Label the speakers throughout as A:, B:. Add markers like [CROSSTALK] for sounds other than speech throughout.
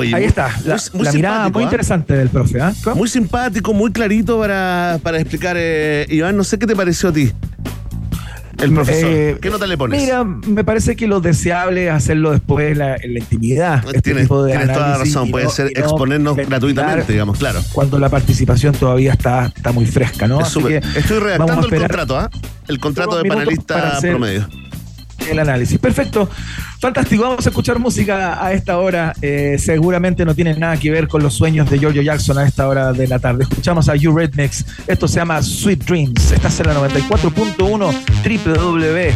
A: Ahí está, la, mirada muy ¿ah? interesante del profe. ¿ah?
B: Muy simpático, muy clarito para, para explicar. Eh, Iván, no sé qué te pareció a ti. El profesor. Eh, ¿Qué nota le pones?
A: Mira, me parece que lo deseable es hacerlo después en la, intimidad.
B: Este tienes, toda la razón, puede ser exponernos gratuitamente, digamos, claro.
A: Cuando la participación todavía está, está muy fresca, ¿no?
B: Estoy redactando el contrato, ¿ah? El contrato de panelista promedio.
A: El análisis. Perfecto. Fantástico, vamos a escuchar música a esta hora. Eh, seguramente no tiene nada que ver con los sueños de Giorgio Jackson a esta hora de la tarde. Escuchamos a You Rednecks. Esto se llama Sweet Dreams. Estás en la 94.1 www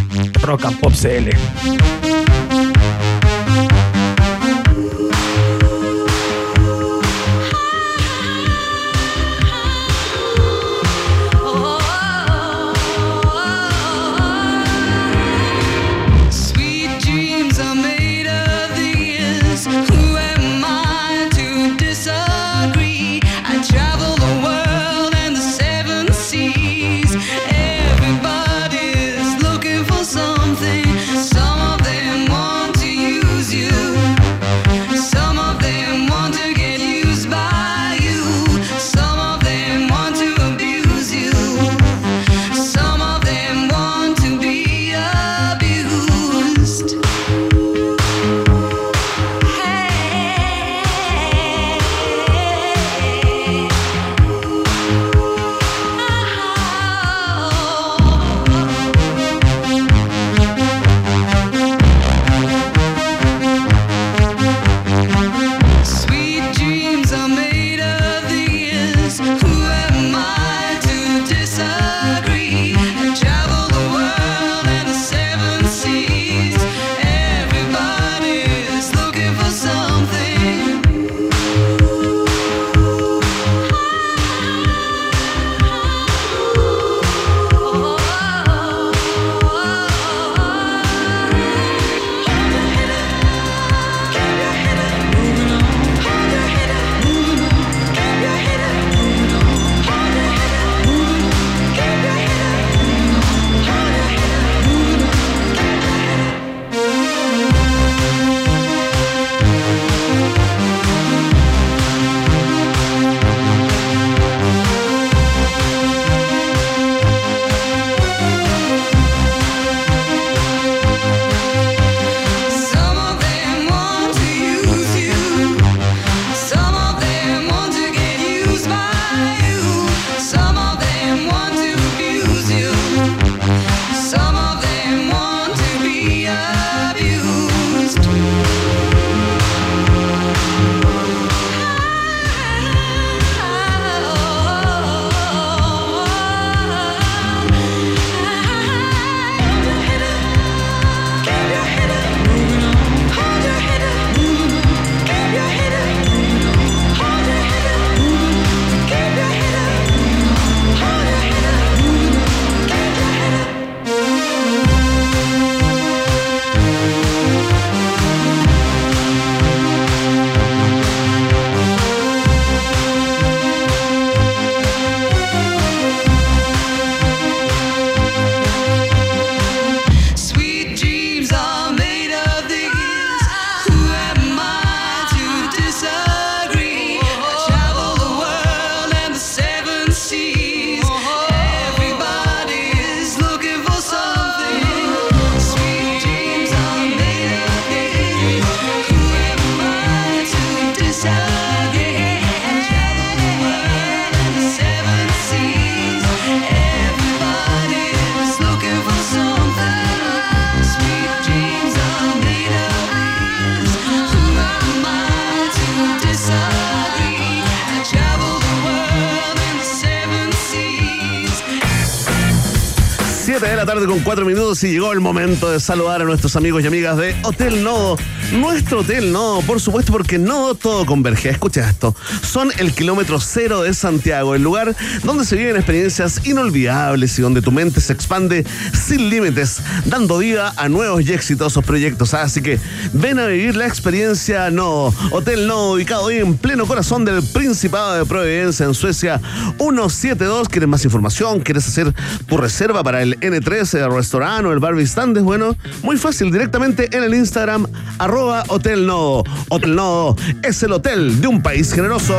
A: CL.
B: con cuatro minutos y llegó el momento de saludar a nuestros amigos y amigas de Hotel Nodo. Nuestro Hotel Nodo, por supuesto, porque Nodo todo converge. Escucha esto. Son el kilómetro cero de Santiago, el lugar donde se viven experiencias inolvidables y donde tu mente se expande sin límites, dando vida a nuevos y exitosos proyectos. Así que ven a vivir la experiencia Nodo. Hotel Nodo, ubicado hoy en pleno corazón del Principado de Providencia en Suecia, 172. ¿Quieres más información? ¿Quieres hacer tu reserva para el N3? el restaurante o el bar Vistandes, bueno, muy fácil, directamente en el Instagram Hotel Nodo. Hotel Nodo es el hotel de un país generoso.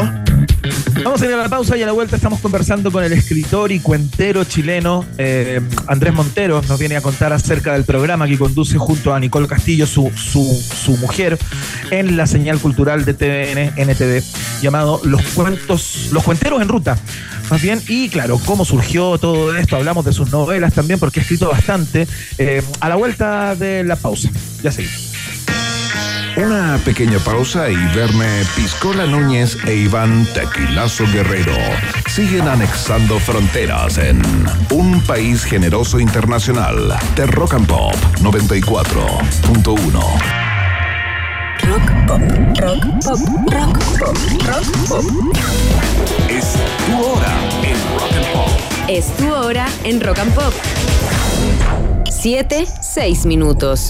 C: Vamos a ir a la pausa y a la vuelta estamos conversando con el escritor y cuentero chileno eh, Andrés Montero. Nos viene a contar acerca del programa que conduce junto a Nicole Castillo, su, su, mujer, en la señal cultural de TVN, llamado Los Cuentos, Los Cuenteros en Ruta. Más bien, y claro, cómo surgió todo esto, hablamos de sus novelas también, porque ha escrito bastante. Eh, a la vuelta de la pausa. Ya seguimos.
D: Una pequeña pausa y verme Piscola Núñez e Iván Tequilazo Guerrero siguen anexando fronteras en un país generoso internacional de Rock and Pop 94.1.
E: Rock pop, rock pop, rock pop, rock pop.
D: Es tu hora en rock and pop.
E: Es tu hora en rock and pop. Siete, seis minutos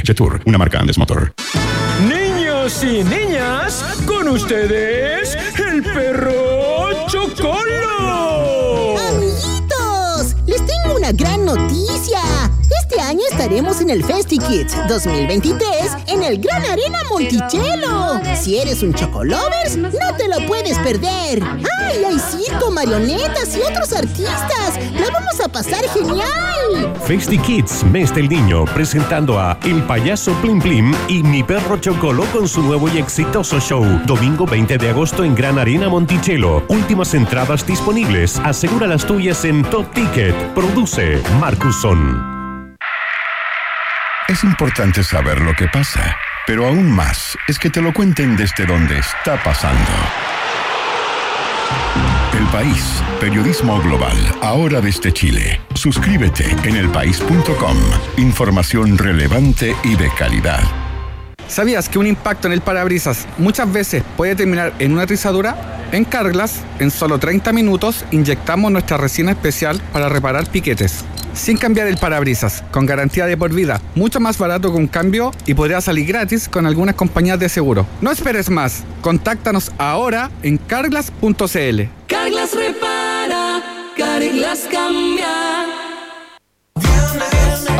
F: Jetour, una marca Andes Motor.
G: Niños y niñas, con ustedes, el perro Chocolo.
H: Amiguitos, les tengo una gran noticia. Este año estaremos en el Festi Kids 2023 en el Gran Arena Monticello. Si eres un Chocolovers, no te lo puedes perder. ¡Ay, hay circo, marionetas y otros artistas! ¡La vamos a pasar genial!
I: Festi Kids, mes del niño, presentando a El Payaso Plim Plim y Mi Perro Chocolo con su nuevo y exitoso show. Domingo 20 de agosto en Gran Arena Monticello. Últimas entradas disponibles. Asegura las tuyas en Top Ticket. Produce Marcuson.
F: Es importante saber lo que pasa, pero aún más es que te lo cuenten desde donde está pasando. El País, periodismo global, ahora desde Chile. Suscríbete en elpaís.com. Información relevante y de calidad.
J: ¿Sabías que un impacto en el parabrisas muchas veces puede terminar en una trizadura? En Carglass, en solo 30 minutos, inyectamos nuestra resina especial para reparar piquetes sin cambiar el parabrisas, con garantía de por vida, mucho más barato que un cambio y podría salir gratis con algunas compañías de seguro. No esperes más, contáctanos ahora en carglass.cl.
A: Carglass repara, Carglass cambia.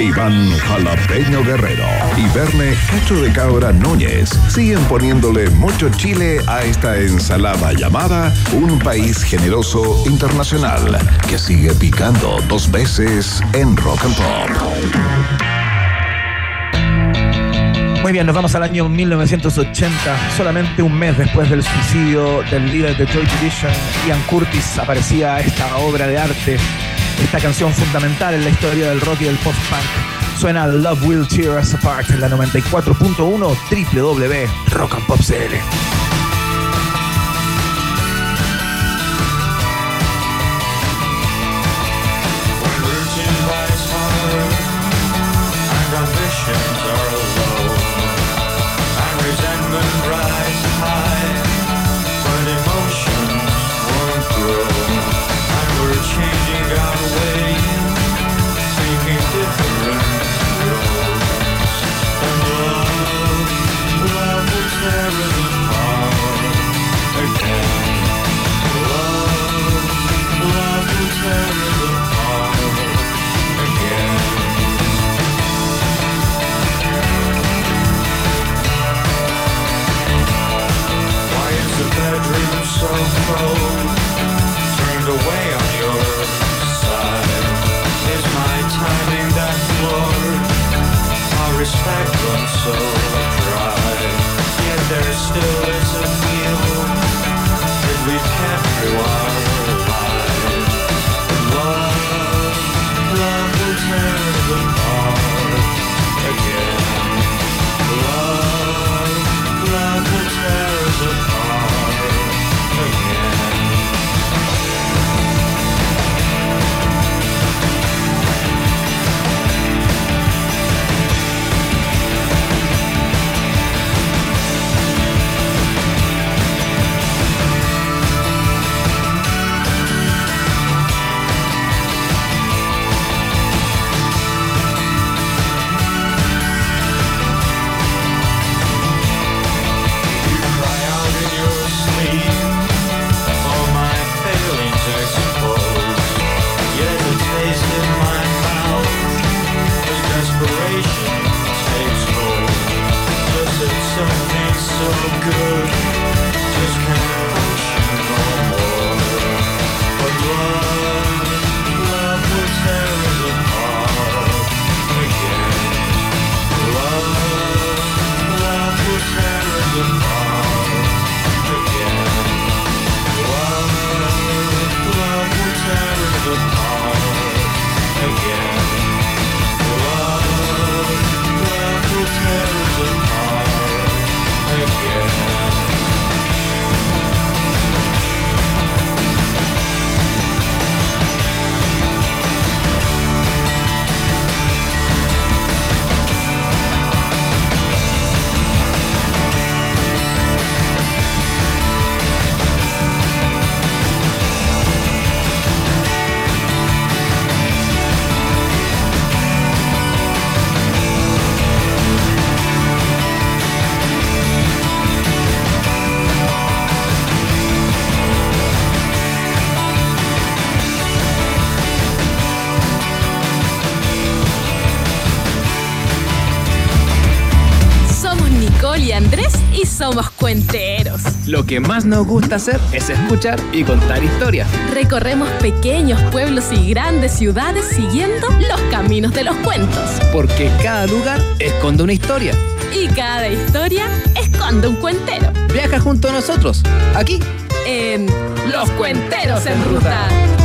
D: Iván Jalapeño Guerrero y Verne Cacho de Cabra Núñez siguen poniéndole mucho chile a esta ensalada llamada Un País Generoso Internacional que sigue picando dos veces en Rock and Pop.
C: Muy bien, nos vamos al año 1980, solamente un mes después del suicidio del líder de Joy Division, Ian Curtis, aparecía esta obra de arte esta canción fundamental en la historia del rock y del post-punk. Suena Love Will Tear Us Apart en la 94.1 www
K: still is a feel that we've kept through
L: Lo que más nos gusta hacer es escuchar y contar historias.
M: Recorremos pequeños pueblos y grandes ciudades siguiendo los caminos de los cuentos.
L: Porque cada lugar esconde una historia.
M: Y cada historia esconde un cuentero.
L: Viaja junto a nosotros, aquí.
M: En Los Cuenteros en Ruta.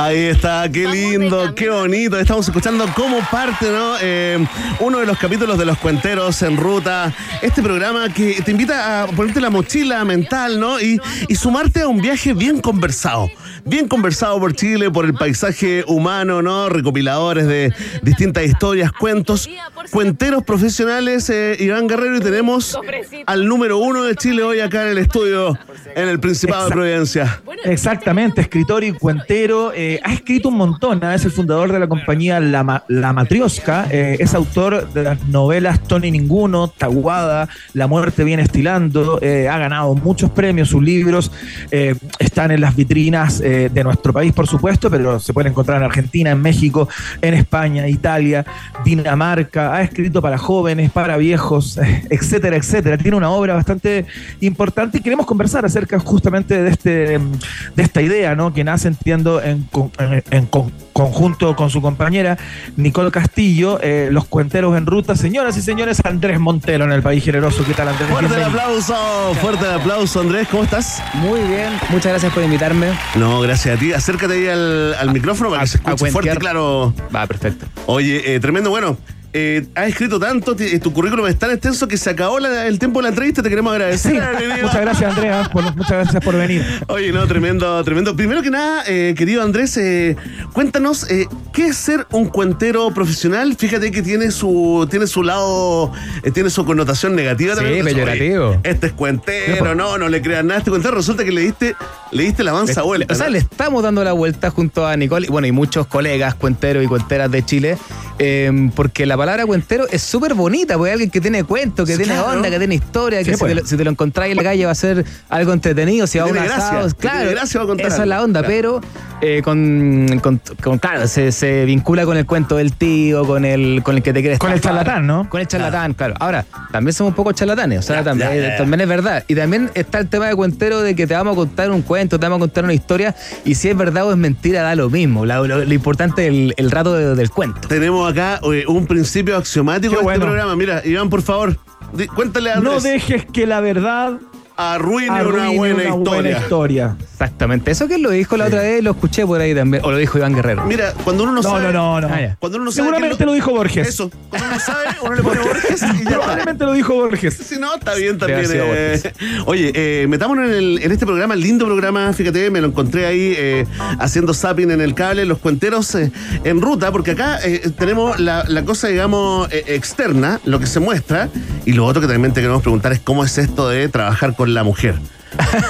B: Ahí está, qué lindo, qué bonito. Estamos escuchando como parte, ¿no? Eh, uno de los capítulos de los cuenteros en ruta. Este programa que te invita a ponerte la mochila mental, ¿no? Y, y sumarte a un viaje bien conversado. Bien conversado por Chile, por el paisaje humano, ¿no? Recopiladores de distintas historias, cuentos. Cuenteros profesionales, eh, Iván Guerrero, y tenemos al número uno de Chile hoy acá en el estudio, en el Principado de. Providencia.
C: Exactamente, escritor y cuentero. eh, ha escrito un montón. ¿ah? Es el fundador de la compañía La, Ma- La Matrioska. eh, es autor de las novelas Tony Ninguno, Taguada, La Muerte Viene Estilando. eh, ha ganado muchos premios. Sus libros eh, están en las vitrinas eh, de nuestro país, por supuesto, pero se pueden encontrar en Argentina, en México, en España, Italia, Dinamarca. Ha escrito para jóvenes, para viejos, eh, etcétera, etcétera. Tiene una obra bastante importante y queremos conversar acerca justamente de este de esta idea, ¿no? Que nace, entiendo, en, en- en con- conjunto con su compañera Nicole Castillo, eh, los cuenteros en ruta. Señoras y señores, Andrés Montero en el país generoso. ¿Qué tal, Andrés?
B: Fuerte el aplauso, fuerte el aplauso, Andrés, ¿cómo estás?
L: Muy bien, muchas gracias por invitarme.
B: No, gracias a ti. Acércate ahí al, al micrófono para que se escuche fuerte claro.
L: Va, perfecto.
B: Oye, eh, tremendo, bueno. Eh, has escrito tanto, ti- tu currículum es tan extenso que se acabó la- el tiempo de la entrevista, te queremos agradecer.
C: Sí, muchas gracias, Andrea. por- muchas gracias por venir.
B: Oye, no, tremendo, tremendo. Primero que nada, eh, querido Andrés, eh, cuéntanos, eh, ¿qué es ser un cuentero profesional? Fíjate que tiene su, tiene su lado, eh, tiene su connotación negativa
L: Sí,
B: también. Oye,
L: peyorativo.
B: Este es cuentero, no, no le creas nada a este cuentero. Resulta que le diste, le diste la avanza
L: Le-
B: vuelta.
L: O sea,
B: ¿no?
L: le estamos dando la vuelta junto a Nicole y bueno, y muchos colegas, cuenteros y cuenteras de Chile, eh, porque la palabra cuentero es súper bonita, porque alguien que tiene cuento, que
B: Sí,
L: tiene
B: claro.
L: onda, que tiene historia, que
C: Sí,
L: si,
C: pues.
L: te lo, si te lo encontráis en la calle va a ser algo entretenido, si va a un asado. Claro,
B: gracia va a contar
L: esa es la onda,
B: Claro.
L: pero eh, con, con, con- claro, se, se vincula con el cuento del tío, con el, con el que te quieres
C: Con el charlatán, ¿no?
L: Con el charlatán, claro. Ahora, también somos un poco charlatanes, o sea,
B: Ya,
L: también,
B: ya, ya, ya.
L: también es verdad. Y también está el tema de cuentero de que te vamos a contar un cuento, te vamos a contar una historia, y si es verdad o es mentira, da lo mismo. Lo, lo importante es el, el rato de- del cuento.
B: Tenemos acá eh, un principio axiomático
C: Qué
B: de este programa. Mira, Iván, por favor, cuéntale a
C: No
B: Andrés.
C: dejes que la verdad
B: arruine,
C: arruine
B: una buena
C: una
B: historia.
C: buena historia.
L: Exactamente. Eso que lo dijo la otra vez, lo escuché por ahí también. O lo dijo Iván Guerrero.
B: Mira, cuando uno no,
C: No,
B: sabe.
C: no, no, no.
L: Ah.
B: Cuando uno no sabe.
C: Seguramente
B: es
C: lo dijo Borges.
B: Eso. Cuando uno no sabe, uno le pone Borges y ya.
C: Probablemente lo dijo Borges.
B: Si no, está bien también. Eh. Oye, eh, metámonos en, el- en este programa, lindo programa, fíjate, me lo encontré ahí eh, haciendo zapping en el cable, los cuenteros eh, en ruta, porque acá eh, tenemos la, la cosa, digamos, eh, externa, lo que se muestra, y lo otro que también te queremos preguntar es cómo es esto de trabajar con la mujer.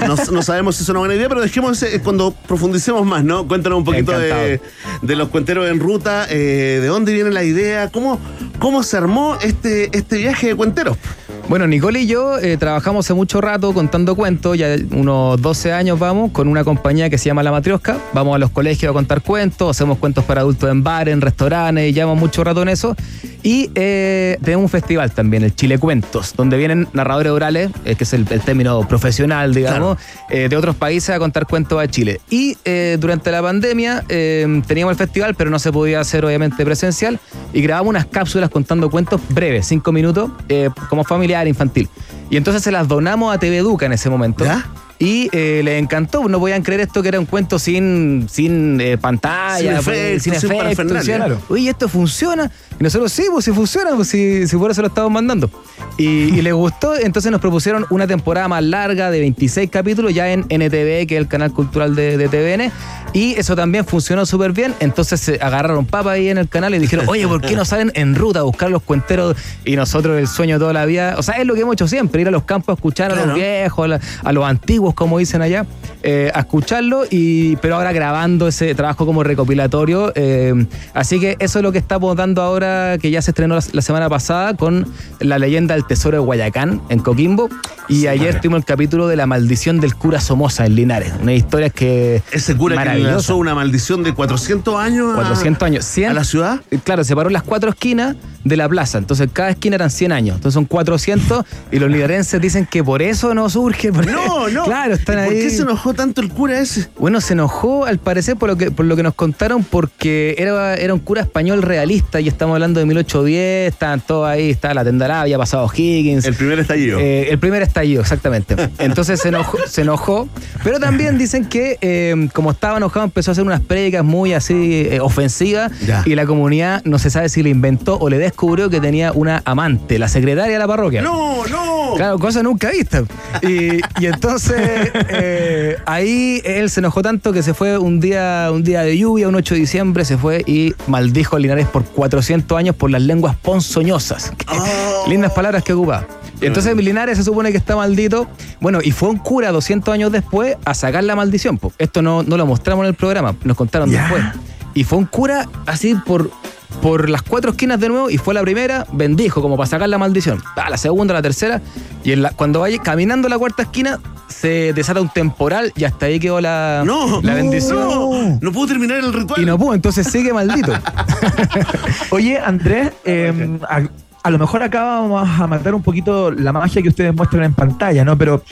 B: No, no sabemos si es una buena idea, pero dejemos eh, cuando profundicemos más, ¿no? Cuéntanos un poquito de, de los cuenteros en ruta, eh, de dónde viene la idea, cómo, cómo se armó este, este viaje de cuenteros.
L: Bueno, Nicole y yo eh, trabajamos hace mucho rato contando cuentos, ya unos 12 años vamos, con una compañía que se llama La Matriosca. Vamos a los colegios a contar cuentos, hacemos cuentos para adultos en bares, en restaurantes, llevamos mucho rato en eso. Y eh, tenemos un festival también, el Chile Cuentos, donde vienen narradores orales, eh, que es el, el término profesional, digamos, eh, de otros países a contar cuentos a Chile. Y durante la pandemia teníamos el festival, pero no se podía hacer obviamente presencial, y grabamos unas cápsulas contando cuentos breves, cinco minutos, como familiar, infantil. Y entonces se las donamos a TV Educa en ese momento. Y eh, les encantó, no podían creer esto que era un cuento sin, sin eh, pantalla,
B: Sin
L: pues,
B: efectos,
L: sin
B: sin
L: efectos.
B: Claro.
L: Oye, ¿esto funciona? Y nosotros, sí, pues sí funciona, pues si, si por eso lo estamos mandando. Y, y les gustó, entonces nos propusieron una temporada más larga de 26 capítulos ya en NTV, que es el canal cultural de, de TVN. Y eso también funcionó súper bien. Entonces se agarraron papa ahí en el canal y dijeron, oye, ¿por qué no salen en ruta a buscar los cuenteros? Y nosotros el sueño de toda la vida, o sea, es lo que hemos hecho siempre, ir a los campos a escuchar a
B: Claro.
L: los viejos, a, la- a los antiguos, como dicen allá, eh, a escucharlo, y, pero ahora grabando ese trabajo como recopilatorio. eh, así que eso es lo que estamos dando ahora, que ya se estrenó la, la semana pasada con la leyenda del tesoro de Guayacán en Coquimbo. Y ayer tuvimos el capítulo de la maldición del cura Somoza en Linares. Una historia que.
B: Ese cura que lanzó una maldición de 400 años a-
L: 400 años. 100,
B: a la ciudad.
L: Claro, se paró en las cuatro esquinas de la plaza. Entonces, cada esquina eran 100 años. Entonces, son 400. y los linarenses dicen que por eso no surge.
B: No, [LAUGHS] no.
L: Claro, están
B: ¿Y
L: ahí.
B: ¿Por qué se enojó tanto el cura ese?
L: Bueno, se enojó al parecer por lo que, por lo que nos contaron porque era, era un cura español realista y estamos hablando de 1810, estaban todos ahí, estaba la Tendará, había pasado Higgins.
B: El primer estallido.
L: Eh, el primer estallido, exactamente. [LAUGHS] Entonces se enojó, se enojó. Pero también dicen que eh, como estaba enojado empezó a hacer unas prédicas muy así eh, ofensivas
B: Ya.
L: y la comunidad no se sabe si le inventó o le descubrió que tenía una amante, la secretaria de la parroquia.
B: No, no.
L: Claro, cosa nunca vista. Y, y entonces ahí él se enojó tanto que se fue un día, un día de lluvia, un 8 de diciembre, se fue y maldijo a Linares por 400 años por las lenguas ponzoñosas. Lindas palabras que ocupa. Y entonces Linares se supone que está maldito. Bueno, y fue un cura 200 años después a sacar la maldición. po. Esto no, no lo mostramos en el programa, nos contaron después. Y fue un cura así por, por las cuatro esquinas de nuevo y fue la primera, bendijo como para sacar la maldición. Ah, la segunda, la tercera. Y en la, cuando vaya caminando la cuarta esquina se desata un temporal y hasta ahí quedó la,
B: No,
L: la bendición.
B: No, no pudo terminar el ritual.
L: Y no pudo, entonces sigue maldito. [LAUGHS]
C: Oye, Andrés, eh, a, lo mejor acá vamos a matar un poquito la magia que ustedes muestran en pantalla, ¿no? Pero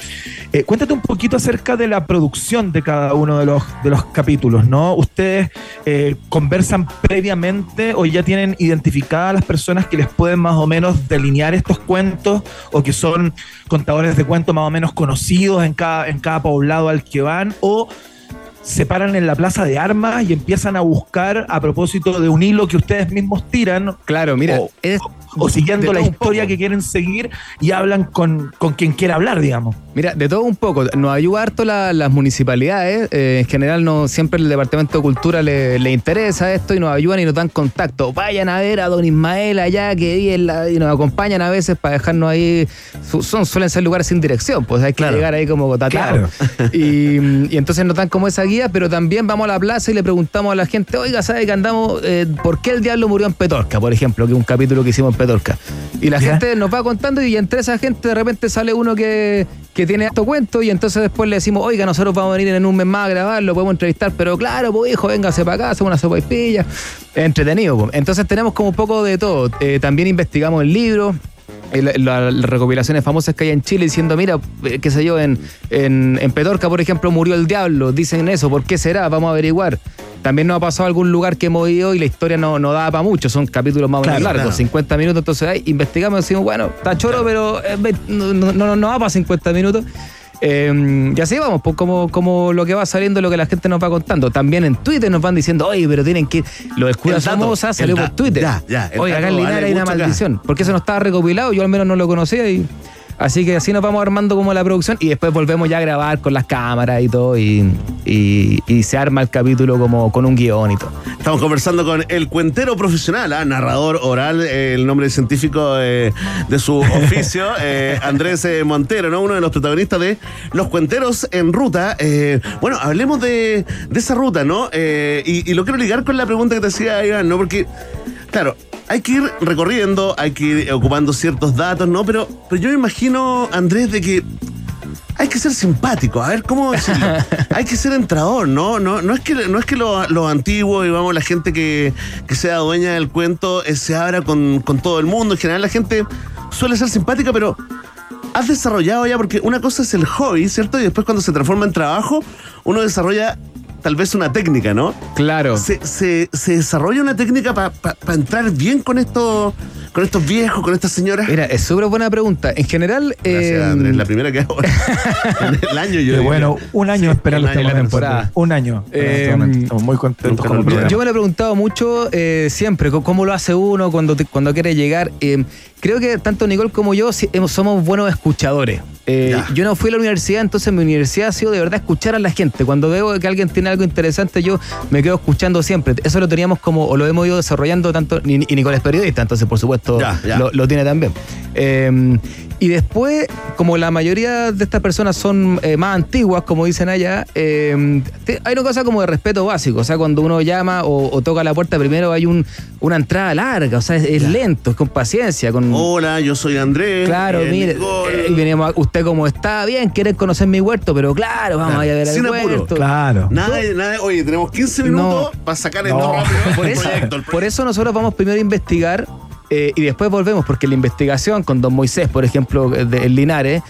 C: eh, cuéntate un poquito acerca de la producción de cada uno de los, de los capítulos, ¿no? ¿Ustedes eh, conversan previamente o ya tienen identificadas las personas que les pueden más o menos delinear estos cuentos o que son contadores de cuentos más o menos conocidos en cada, en cada poblado al que van? ¿O se paran en la plaza de armas y empiezan a buscar a propósito de un hilo que ustedes mismos tiran.
L: Claro, mira, es,
C: o siguiendo la historia que quieren seguir y hablan con, con quien quiera hablar, digamos.
L: Mira, de todo un poco. Nos ayuda harto la- las municipalidades. eh, en general, no siempre el Departamento de Cultura le, le interesa esto y nos ayudan y nos dan contacto. Vayan a ver a don Ismael allá que la- y nos acompañan a veces para dejarnos ahí. su- son, suelen ser lugares sin dirección, pues hay que
B: Claro.
L: llegar ahí como tateado. [LAUGHS] Y, y entonces nos dan como esa guía, pero también vamos a la plaza y le preguntamos a la gente, oiga, ¿sabe que andamos? eh, ¿Por qué el diablo murió en Petorca, por ejemplo? Que es un capítulo que hicimos en Petorca. Y la
C: Ya.
L: gente nos va contando y entre esa gente de repente sale uno que, que tiene estos cuentos y entonces después le decimos, oiga, nosotros vamos a venir en un mes más a grabarlo, podemos entrevistar, pero claro, pues hijo, véngase para acá, hacemos una sopa y pilla. Entretenido, pues. Entonces tenemos como un poco de todo. Eh, también investigamos el libro. la- la- las recopilaciones famosas que hay en Chile diciendo, mira, eh, qué sé yo, en, en, en Petorca, por ejemplo, murió el diablo, dicen eso, ¿por qué será? Vamos a averiguar. También nos ha pasado algún lugar que hemos ido y la historia no, no da para mucho, son capítulos más o menos
B: Claro,
L: largos,
B: claro.
L: 50 minutos, entonces ahí investigamos y decimos, bueno, está choro, pero eh, no, no, no, no va para 50 minutos. Eh, y así vamos, pues como, como lo que va saliendo, lo que la gente nos va contando. También en Twitter nos van diciendo, oye, pero tienen que. Lo
B: El dato,
L: Somoza salió por
B: da-
L: Twitter.
B: ya, ya, el
L: Oye, acá en Linares hay una maldición. Porque eso no estaba recopilado, yo al menos no lo conocía y. Así que así nos vamos armando como la producción y después volvemos ya a grabar con las cámaras y todo y, y- y se arma el capítulo como con un guion y todo.
B: Estamos conversando con el cuentero profesional, ah, narrador oral, eh, el nombre científico eh, de su [LAUGHS] oficio, eh, Andrés Montero, ¿no? Uno de los protagonistas de Los Cuenteros en Ruta. Bueno, hablemos de, de esa ruta, ¿no? Y, y lo quiero ligar con la pregunta que te hacía Iván, ¿no? Porque, claro, hay que ir recorriendo, hay que ir ocupando ciertos datos, ¿no? Pero, pero yo me imagino, Andrés, de que hay que ser simpático, a ver cómo [LAUGHS] decirlo? hay que ser entrador, ¿no? No, no es que, no es que los lo antiguos, digamos, la gente que, que sea dueña del cuento eh, se abra con, con todo el mundo. En general la gente suele ser simpática, pero has desarrollado ya, porque una cosa es el hobby, ¿cierto? Y después cuando se transforma en trabajo, uno desarrolla tal vez una técnica, ¿no?
L: Claro.
B: Se, se- se desarrolla una técnica para entrar bien con estos, con estos viejos, con estas señoras.
L: Mira, es súper buena pregunta. En general.
B: Gracias,
L: eh,
B: Andrés. La primera que hago [LAUGHS] en el año, yo
C: bueno, un año esta
B: la
C: temporada. Un año.
L: Eh,
C: Estamos muy contentos con el programa.
L: Yo me lo he preguntado mucho eh, siempre, cómo lo hace uno cuando, te- cuando quiere llegar. Creo que tanto Nicole como yo somos buenos escuchadores. Eh, yo no fui a la universidad, entonces mi universidad ha sido de verdad escuchar a la gente. Cuando veo que alguien tiene algo interesante, yo me quedo escuchando siempre. Eso lo teníamos como, o lo hemos ido desarrollando tanto, y, y Nicole es periodista, entonces por supuesto
B: Ya, ya.
L: Lo, lo tiene también. Eh, y después, como la mayoría de estas personas son eh, más antiguas, como dicen allá, eh, hay una cosa como de respeto básico. O sea, cuando uno llama o, o toca la puerta, primero hay un, una entrada larga, o sea, es, es lento, es con paciencia, con...
B: Hola, yo soy Andrés.
L: Claro,
B: eh,
L: mire, eh, y venimos a- usted cómo está, bien, quiere conocer mi huerto, pero claro, vamos
B: Claro,
L: a ir a ver
B: sin
L: el
B: apuro.
L: huerto.
C: Claro.
B: Nada, nada, oye, tenemos 15 minutos para sacar esto
C: No.
B: rápido.
L: Por
B: el
L: eso,
B: proyecto, el
L: por eso nosotros vamos primero a investigar eh, y después volvemos, porque la investigación con Don Moisés, por ejemplo, de, en Linares,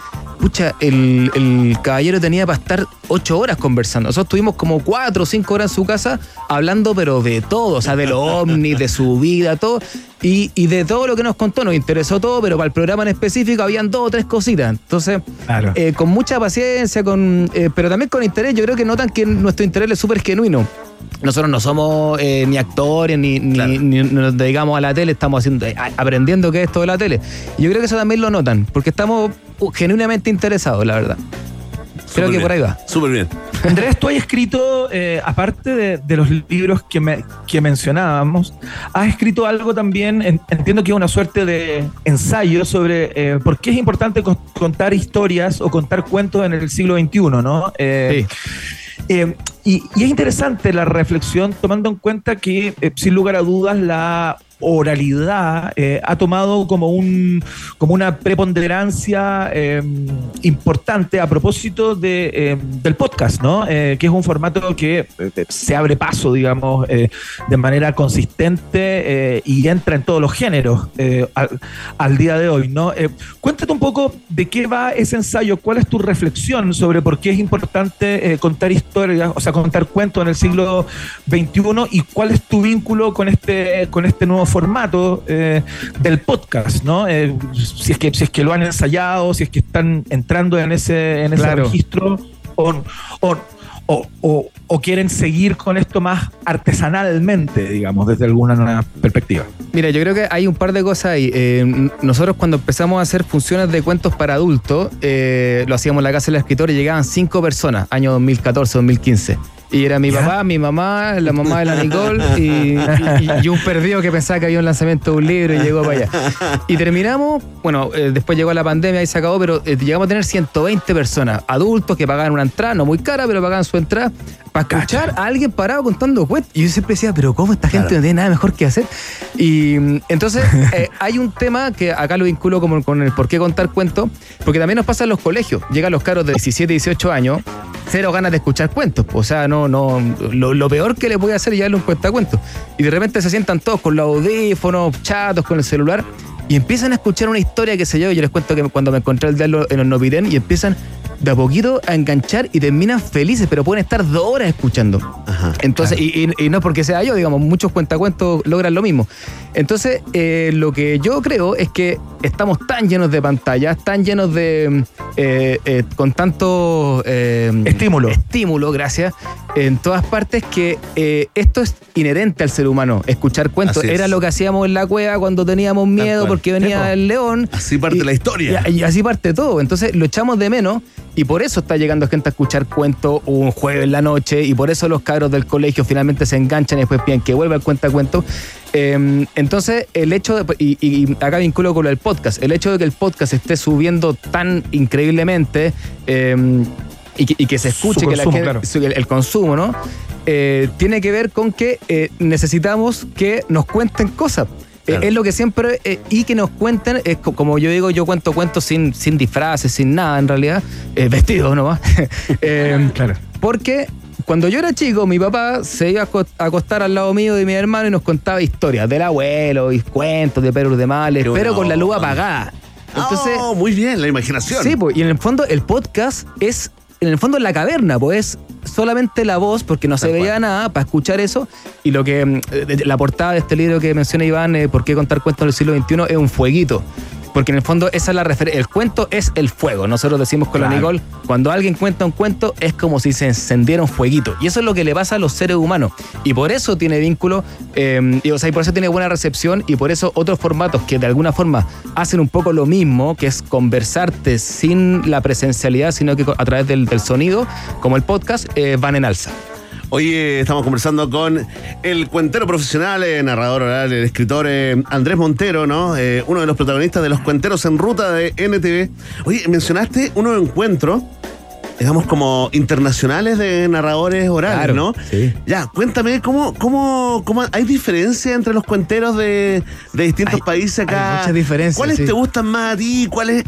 L: pucha, el, el caballero tenía para estar ocho horas conversando. Nosotros tuvimos como cuatro o cinco horas en su casa hablando, pero de todo, o sea, de lo ovni, de su vida, todo. Y, y de todo lo que nos contó, nos interesó todo, pero para el programa en específico habían dos o tres cositas. Entonces,
C: Claro.
L: eh, con mucha paciencia, con, eh, pero también con interés. Yo creo que notan que nuestro interés es súper genuino. Nosotros no somos eh, ni actores, ni, ni-
B: Claro.
L: ni nos dedicamos a la tele, estamos haciendo, aprendiendo qué es esto de la tele. Yo creo que eso también lo notan, porque estamos genuinamente interesados, la verdad. Creo que por ahí va.
B: Súper bien.
C: Andrés, tú has escrito, eh, aparte de, de los libros que, me- que mencionábamos, has escrito algo también, en- entiendo que es una suerte de ensayo sobre eh, por qué es importante con- contar historias o contar cuentos en el siglo XXI, ¿no? Eh, eh, y, y es interesante la reflexión tomando en cuenta que, eh, sin lugar a dudas, la oralidad eh, ha tomado como, un, como una preponderancia eh, importante a propósito de, eh, del podcast, ¿no? Que es un formato que se abre paso, digamos, de manera consistente y entra en todos los géneros al, día de hoy, ¿no? Cuéntate un poco de qué va ese ensayo, cuál es tu reflexión sobre por qué es importante contar historias, o sea, contar cuentos en el siglo XXI y cuál es tu vínculo con este, con este nuevo formato eh, del podcast, ¿no? Eh, si, es que, si es que lo han ensayado, si es que están entrando en ese, en ese
L: Claro.
C: registro o, o, o, quieren seguir con esto más artesanalmente, digamos, desde alguna perspectiva?
L: Mira, yo creo que hay un par de cosas ahí. Eh, nosotros cuando empezamos a hacer funciones de cuentos para adultos, eh, lo hacíamos en la casa del escritor y llegaban cinco personas, año 2014, 2015. Y era mi papá, mi mamá, la mamá de la Nicole y, y- y un perdido que pensaba que había un lanzamiento de un libro y llegó para allá. Y terminamos, bueno, eh, después llegó la pandemia y se acabó, pero eh, llegamos a tener 120 personas, adultos que pagaban una entrada, no muy cara, pero pagaban su entrada, para escuchar a alguien parado contando cuentos. Y yo siempre decía, pero ¿cómo esta gente no tiene nada mejor que hacer? Y mm, entonces eh, hay un tema que acá lo vinculo como con el por qué contar cuentos, porque también nos pasa en los colegios. Llegan los caros de 17, 18 años, cero ganas de escuchar cuentos. O sea, no, no, lo, lo peor que le a hacer es llevarle un cuentacuentos. Y de repente se sientan todos con los audífonos, chatos, con el celular. Y empiezan a escuchar una historia que se yo. Yo les cuento que cuando me encontré el diálogo en el Novirén y empiezan de a poquito a enganchar y terminan felices, pero pueden estar dos horas escuchando. Entonces, y, y- y no es porque sea yo, digamos, muchos cuentacuentos logran lo mismo. Entonces, eh, lo que yo creo es que estamos tan llenos de pantallas, tan llenos de. eh, eh, con tanto. eh,
C: Estímulo.
L: Estímulo, gracias. En todas partes que esto es inherente al ser humano, escuchar cuentos.
B: Es.
L: Era lo que hacíamos en la cueva cuando teníamos miedo porque venía el león.
B: Así parte la historia.
L: Y, y así parte todo. Entonces lo echamos de menos y por eso está llegando gente a escuchar cuentos un jueves en la noche y por eso los cabros del colegio finalmente se enganchan y después piden que vuelva el cuentacuentos. Eh, entonces, el hecho de, y, y acá vinculo con lo del podcast, el hecho de que el podcast esté subiendo tan increíblemente eh, y, que, y que se escuche la gente-
C: claro.
L: el consumo, ¿no? Eh, tiene que ver con que eh, necesitamos que nos cuenten cosas. Eh, es lo que siempre, eh, y que nos cuenten, es co- como yo digo, yo cuento cuentos sin, sin disfraces, sin nada en realidad, eh, vestido nomás. [LAUGHS] Eh,
C: Claro.
L: Porque cuando yo era chico, mi papá se iba a aco- a acostar al lado mío de mi hermano y nos contaba historias del abuelo y cuentos de perros de males, pero
B: buena
L: con la luz apagada. Entonces,
B: oh, muy bien, la imaginación.
L: Sí, pues, y en el fondo el podcast es, en el fondo en la caverna, pues es solamente la voz, porque no se veía
B: cual.
L: nada, para escuchar eso. Y lo que, mm, eh, la portada de este libro que menciona Iván, eh, ¿Por qué contar cuentos del siglo XXI? es un fueguito. Porque en el fondo esa es la referencia. El cuento es el fuego. Nosotros decimos con la. Nicole, cuando alguien cuenta un cuento es como si se encendiera un fueguito. Y eso es lo que le pasa a los seres humanos. Y por eso tiene vínculo, eh, y, o sea, y por eso tiene buena recepción, y por eso otros formatos que de alguna forma hacen un poco lo mismo, que es conversarte sin la presencialidad, sino que a través del, del sonido, como el podcast, eh, van en alza.
B: Hoy eh, estamos conversando con el cuentero profesional, eh, narrador oral, el escritor eh, Andrés Montero, ¿no? Eh, uno de los protagonistas de los cuenteros en ruta de NTV. Oye, mencionaste unos encuentros, digamos, como internacionales de narradores orales,
L: Claro,
B: ¿no?
L: sí.
B: Ya, cuéntame, ¿cómo, cómo, cómo hay diferencia entre los cuenteros de, de distintos
L: Hay-
B: países acá?
L: hay muchas diferencias,
B: ¿Cuáles
L: sí.
B: te gustan más a ti? ¿Cuáles,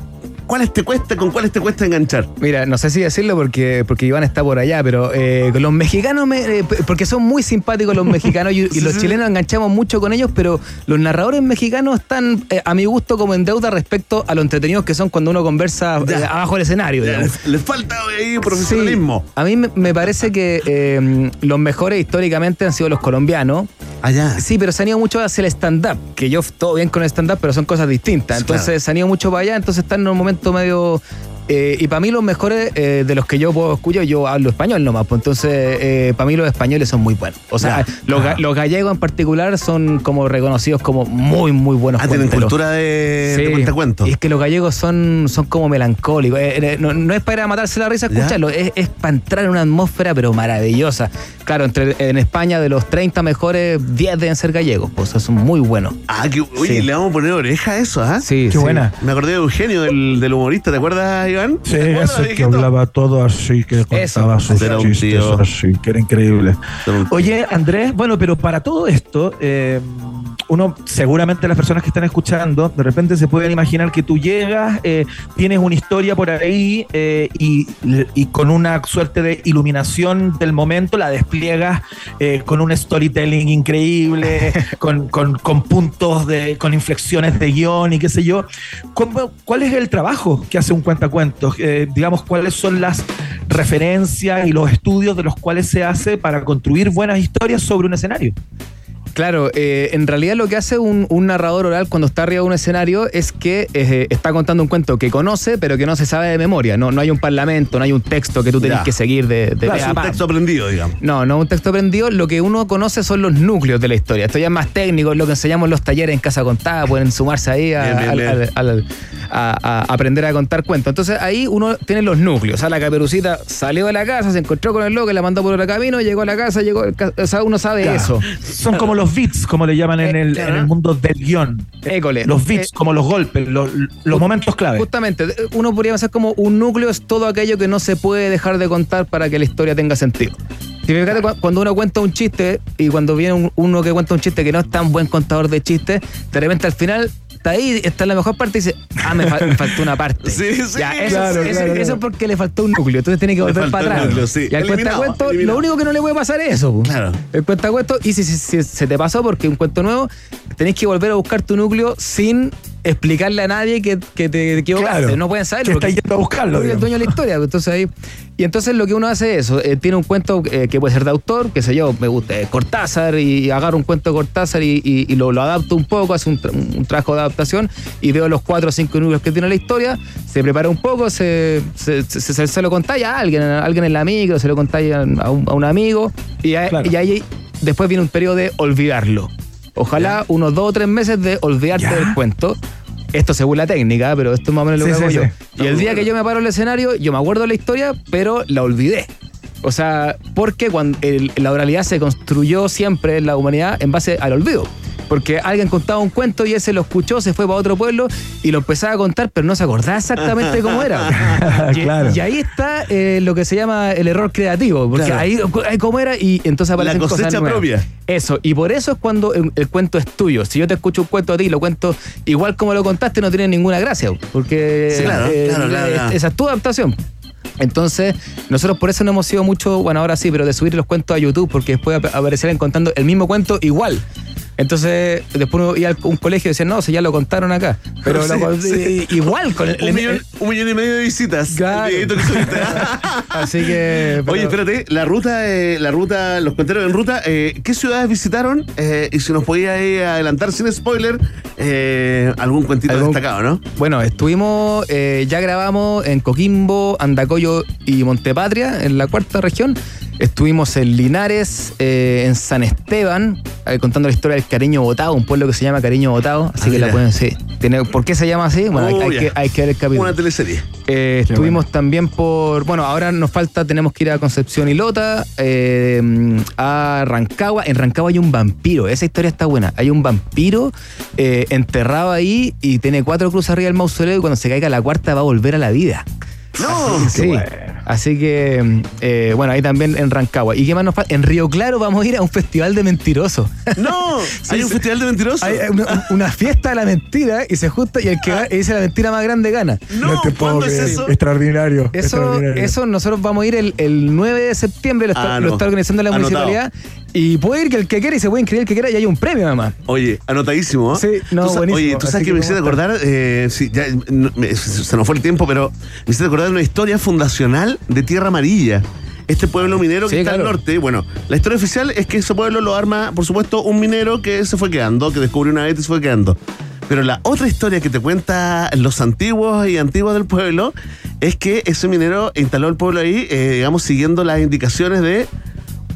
B: ¿Cuáles te cuesta, con cuáles te cuesta enganchar?
L: Mira, no sé si decirlo porque, porque Iván está por allá, pero eh, con los mexicanos, me- eh, porque son muy simpáticos los mexicanos y, [LAUGHS] los chilenos enganchamos mucho con ellos, pero los narradores mexicanos están, eh, a mi gusto, como en deuda respecto a lo entretenidos que son cuando uno conversa abajo del escenario.
B: Les, les falta ahí profesionalismo.
L: Sí, a mí me, me parece que eh, los mejores históricamente han sido los colombianos.
B: Allá.
L: Sí, pero se han ido mucho hacia el stand-up, que yo todo bien con el stand-up, pero son cosas distintas. Entonces
B: claro.
L: se han ido mucho para allá, entonces están en un momento medio... eh, y para mí los mejores eh, de los que yo puedo escuchar, yo hablo español nomás, pues entonces eh, para mí los españoles son muy buenos. O sea, los, ga- los gallegos en particular son como reconocidos como muy, muy buenos
B: Ah, tienen cultura de, de
L: Sí.
B: cuentacuentos.
L: Y es que los gallegos son, son como melancólicos. Eh, no, no es para matarse la risa escucharlo, es, es para entrar en una atmósfera pero maravillosa. Claro, entre, en España de los 30 mejores, 10 deben ser gallegos, pues son muy buenos.
B: Ah, que, oye,
L: Sí.
B: le vamos a poner oreja a eso, ¿ah?
L: Sí,
C: Qué
L: sí.
C: buena.
B: Me acordé de Eugenio, del, del humorista, ¿te acuerdas, Iván?
C: Sí,
B: ¿Te acuerdas,
C: ese que hablaba todo así, que contaba sus chistes
B: tío.
C: así, que era increíble. Oye, Andrés, bueno, pero para todo esto, eh, uno, seguramente las personas que están escuchando, de repente se pueden imaginar que tú llegas, eh, tienes una historia por ahí eh, y, y con una suerte de iluminación del momento la despliegas eh, con un storytelling increíble, [LAUGHS] con, con- con puntos de, con inflexiones de guion y qué sé yo. ¿Cómo- ¿Cuál es el trabajo que hace un cuentacuentos? Eh, digamos, ¿cuáles son las referencias y los estudios de los cuales se hace para construir buenas historias sobre un escenario?
L: Claro, eh, en realidad lo que hace un, un narrador oral cuando está arriba de un escenario es que eh, está contando un cuento que conoce, pero que no se sabe de memoria. No, no hay un parlamento, no hay un texto que tú tenés
B: Ya.
L: que seguir de, de
B: Claro, es un texto aprendido, digamos.
L: No, no un texto aprendido. Lo que uno conoce son los núcleos de la historia. Esto ya es más técnico, es lo que enseñamos en los talleres en Casa Contada. Pueden sumarse ahí a,
B: Bien, bien,
L: al-
B: bien.
L: al- al- a- a aprender a contar cuentos. Entonces ahí uno tiene los núcleos. O sea, la caperucita salió de la casa, se encontró con el loco, la mandó por otro camino, llegó a la casa, llegó. O sea, uno sabe
C: Claro.
L: eso.
C: Son como los beats, como le llaman en el, en el mundo del guion.
L: École.
C: Los beats,
L: Eh,
C: como los golpes, los, los momentos clave.
L: Justamente, uno podría pensar como un núcleo es todo aquello que no se puede dejar de contar para que la historia tenga sentido. Si fíjate, cu- cuando uno cuenta un chiste y cuando viene un- uno que cuenta un chiste que no es tan buen contador de chistes, de repente al final está ahí, está en la mejor parte y dice, ah, me, fa- me faltó una parte.
B: Sí, sí,
L: Ya, eso,
C: claro,
L: eso-
C: claro,
L: eso porque le faltó un núcleo, entonces tiene que volver para atrás.
B: núcleo, sí.
L: Y al cuentacuento, lo único que no le puede pasar es eso.
B: Claro.
L: El cuentacuento, y si, si- si se te pasó porque un cuento nuevo, tenés que volver a buscar tu núcleo sin explicarle a nadie que, que te equivocaste.
C: Claro.
L: No pueden saberlo.
C: Que está yendo a buscarlo,
L: eres el dueño de la historia. pues, Entonces ahí, y entonces lo que uno hace es eso. eh, tiene un cuento eh, que puede ser de autor, qué sé yo, me gusta eh, Cortázar, y, agarro un cuento de Cortázar y, y- y lo, lo adapto un poco, hace un, tra- un trabajo de adaptación y veo los cuatro o cinco núcleos que tiene la historia, se prepara un poco, se, se, se- se- lo contáis a alguien, a alguien en la micro, se lo contáis a, a un, a un amigo, y, a-
C: Claro.
L: y ahí después viene un periodo de olvidarlo. Ojalá unos dos o tres meses de olvidarte
C: Ya.
L: del cuento. Esto según la técnica, pero esto es más o menos lo
C: Sí,
L: que hago
C: sí,
L: yo.
C: sí.
L: Y el día que yo me paro en el escenario, yo me acuerdo de la historia, pero la olvidé. O sea, porque cuando el- la oralidad se construyó siempre en la humanidad en base al olvido. Porque alguien contaba un cuento y ese lo escuchó, se fue para otro pueblo y lo empezaba a contar, pero no se acordaba exactamente cómo era. [LAUGHS] [LAUGHS] y,
C: Claro.
L: y ahí está eh, lo que se llama el error creativo. Porque
B: Claro.
L: ahí, ahí cómo era y entonces
B: La
L: aparecen cosas
B: cosecha
L: nuevas.
B: propia.
L: Eso, y por eso es cuando el, el cuento es tuyo. Si yo te escucho un cuento a ti y lo cuento igual como lo contaste, no tiene ninguna gracia. Porque
B: Sí, claro,
L: eh,
B: claro, claro,
L: es- esa es tu adaptación. Entonces, nosotros por eso no hemos sido mucho, bueno, ahora sí, pero de subir los cuentos a YouTube, porque después ap- aparecerían contando el mismo cuento igual. Entonces, después uno iba a un colegio y decía, no, si ya lo contaron acá. Pero
B: Sí,
L: lo-
B: sí.
L: igual con el,
B: Un millón, un millón y medio de visitas.
L: Claro.
B: Que. [LAUGHS]
L: Así que. pero-
B: Oye, espérate, la ruta, eh, la ruta, los cuenteros en ruta, eh, ¿qué ciudades visitaron? Eh, y si nos podía ahí adelantar sin spoiler, eh, algún cuentito
L: Algún-
B: destacado, ¿no?
L: Bueno, estuvimos, eh, ya grabamos en Coquimbo, Andacoyo y Montepatria, en la cuarta región. Estuvimos en Linares, eh, en San Esteban, eh, contando la historia del Cariño Botado, un pueblo que se llama Cariño Botado. Así
B: Ah,
L: que la pueden, sí. Tiene- ¿Por qué se llama así? Bueno, hay,
B: Oh,
L: que, hay que ver el capítulo.
B: Una teleserie.
L: Eh, estuvimos también por. Bueno, ahora nos falta, tenemos que ir a Concepción y Lota, a Rancagua. En Rancagua hay un vampiro, esa historia está buena. Hay un vampiro enterrado ahí y tiene cuatro cruces arriba del mausoleo y cuando se caiga la cuarta va a volver a la vida.
B: No,
L: Sí. Así que, eh, bueno, ahí también en Rancagua. ¿Y qué más nos falta? En Río Claro vamos a ir a un festival de mentirosos. [LAUGHS]
B: no, hay un festival de mentirosos.
L: Hay una, una fiesta de la mentira y se junta y el que va- y dice la mentira más grande gana.
B: no, ¿cuándo es eso?
C: Extraordinario.
L: Eso,
C: extraordinario.
L: eso nosotros vamos a ir el, el 9 de septiembre, lo está,
B: Ah,
L: lo
B: no.
L: está organizando la
B: Anotado.
L: municipalidad. Y puede ir que el que quiera y se puede inscribir el que quiera y hay un premio además.
B: Oye, anotadísimo. ¿eh?
L: Sí, no,
B: Tú sa-
L: buenísimo.
B: Oye, tú sabes que
L: que
B: me hiciste acordar, eh, sí, ya, no, me- se nos fue el tiempo, pero me hiciste acordar de una historia fundacional de Tierra Amarilla. Este pueblo minero que
L: Sí,
B: está al norte. Bueno, la historia oficial es que ese pueblo lo arma, por supuesto, un minero que se fue quedando, que descubrió una vez y se fue quedando. Pero la otra historia que te cuenta los antiguos y antiguos del pueblo es que ese minero instaló el pueblo ahí, eh, digamos, siguiendo las indicaciones de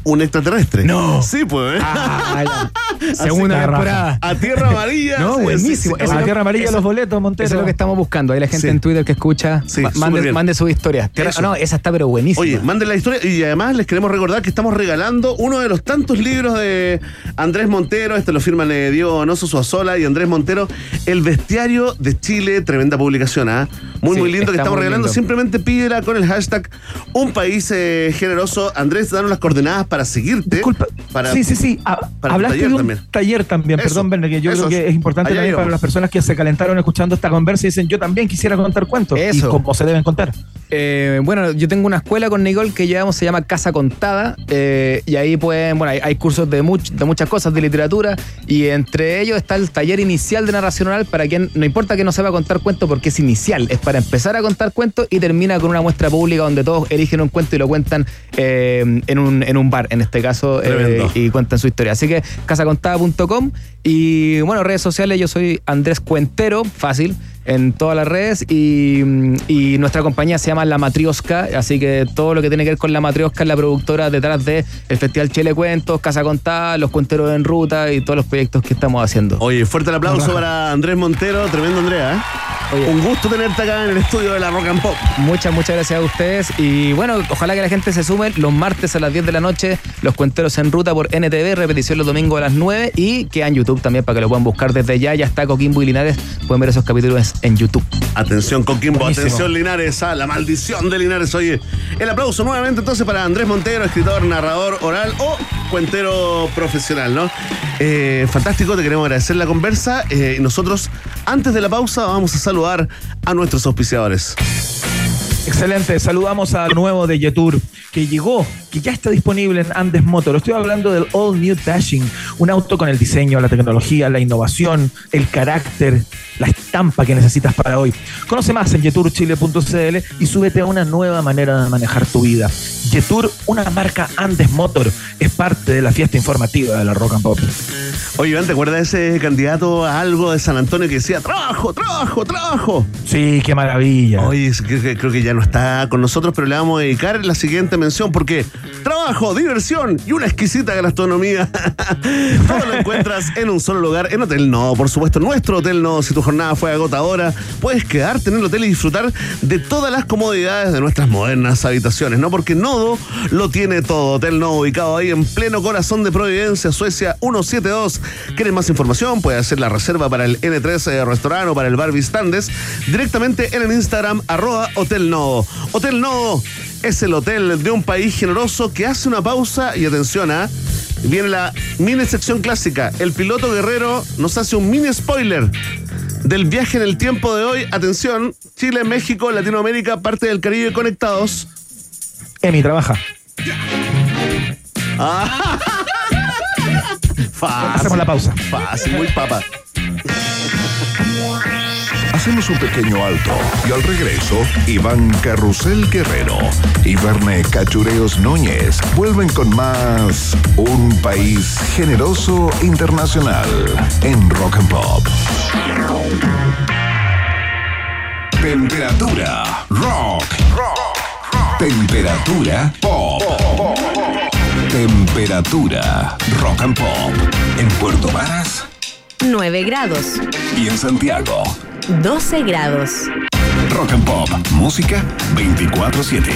B: un extraterrestre.
L: No.
B: Sí, pues. ¿eh?
L: Ah, Segunda temporada.
B: A Tierra Amarilla.
L: No, buenísimo.
C: a Tierra Amarilla los boletos, Montero.
L: Eso es lo que estamos buscando. Hay la gente en Twitter que escucha. Mande, mande su historia. No, esa está pero buenísima.
B: Oye, manden la historia y además les queremos recordar que estamos regalando uno de los tantos libros de Andrés Montero, este lo firman Diego Donoso Suazola y Andrés Montero, El Bestiario de Chile, tremenda publicación, ¿ah? Muy,
L: Sí,
B: muy lindo que estamos regalando.
L: lindo.
B: Simplemente pídela con el hashtag Un País eh, Generoso. Andrés, danos las coordenadas para seguirte.
C: Disculpa.
B: Para,
C: sí, sí, sí.
B: Para tu
C: hablaste de un
B: también.
C: taller también.
B: Eso,
C: Perdón, Verne, que yo
B: eso
C: creo que
B: es.
C: importante
B: Allá
C: también
B: íbamos.
C: para las personas que se calentaron escuchando esta conversa y dicen, yo también quisiera contar cuentos.
L: Eso.
C: Y cómo se deben contar.
L: Eh, bueno, yo tengo una escuela con Nicole que llevamos, se llama Casa Contada, eh, y ahí pueden, bueno, hay, hay cursos de, much- de muchas cosas de literatura, y entre ellos está el taller inicial de narración oral para quien, no importa que no sepa contar cuentos porque es inicial, es para empezar a contar cuentos y termina con una muestra pública donde todos eligen un cuento y lo cuentan eh, en, un, en un bar, en este caso, y cuentan su historia. Así que y bueno, redes sociales, yo soy Andrés Cuentero, fácil. En todas las redes y, y nuestra compañía se llama La Matrioska, así que todo lo que tiene que ver con La Matrioska es la productora detrás de el Festival Chile Cuentos, Casa Contada, Los Cuenteros en Ruta y todos los proyectos que estamos haciendo.
B: Oye, fuerte el aplauso para Andrés Montero, tremendo Andrea. ¿eh? Un gusto tenerte acá en el estudio de la Rock and Pop.
L: Muchas, muchas gracias a ustedes. Y bueno, ojalá que la gente se sume los martes a las 10 de la noche, los cuenteros en ruta por NTV, repetición los domingos a las 9 y queda en YouTube también para que lo puedan buscar desde ya. Ya está Coquimbo y Linares, pueden ver esos capítulos en YouTube.
B: Atención, Coquimbo,
L: Buenísimo.
B: atención, Linares, a la maldición de Linares. Oye, el aplauso nuevamente entonces para Andrés Montero, escritor, narrador oral o cuentero profesional, ¿no? Eh, fantástico, te queremos agradecer la conversa. Eh, y nosotros, antes de la pausa, vamos a saludar a nuestros auspiciadores.
C: Excelente, saludamos al nuevo de Yetur que llegó, que ya está disponible en Andes Motor. Estoy hablando del All New Dashing, un auto con el diseño, la tecnología, la innovación, el carácter, la estampa que necesitas para hoy. Conoce más en yeturchile.cl y súbete a una nueva manera de manejar tu vida. Yetur, una marca Andes Motor, es parte de la fiesta informativa de la Rock and Pop.
B: Oye, Iván, ¿te acuerdas de ese candidato a algo de San Antonio que decía trabajo, trabajo, trabajo?
C: Sí, qué maravilla.
B: Oye, creo que ya no está con nosotros, pero le vamos a dedicar la siguiente mención porque trabajo, diversión y una exquisita gastronomía. [LAUGHS] Todo lo encuentras en un solo lugar, en Hotel No, por supuesto, nuestro Hotel No. Si tu jornada fue agotadora, puedes quedarte en el hotel y disfrutar de todas las comodidades de nuestras modernas habitaciones, ¿no? Porque Nodo lo tiene todo. Hotel No, ubicado ahí en pleno corazón de Providencia, Suecia 172. ¿Quieres más información? Puedes hacer la reserva para el N3 eh, restaurante o para el bar Vistandes directamente en el Instagram arroba Hotel Nodo. Hotel Nodo es el hotel de un país generoso que hace una pausa y atención a... Viene la mini sección clásica. El piloto guerrero nos hace un mini spoiler del viaje en el tiempo de hoy. Atención, Chile, México, Latinoamérica, parte del Caribe conectados.
C: Emi, trabaja.
B: Ah. [LAUGHS] Fácil.
C: Hacemos la pausa.
B: Fácil, muy papa.
D: Hacemos un pequeño alto y al regreso, Iván Carrusel Guerrero y Verne Cachureos Núñez vuelven con más Un País Generoso Internacional en Rock and Pop. Temperatura rock. Temperatura pop. Temperatura rock and pop en Puerto Varas
E: 9 grados.
D: y en Santiago.
E: 12 grados.
D: Rock and Pop, música 24/7.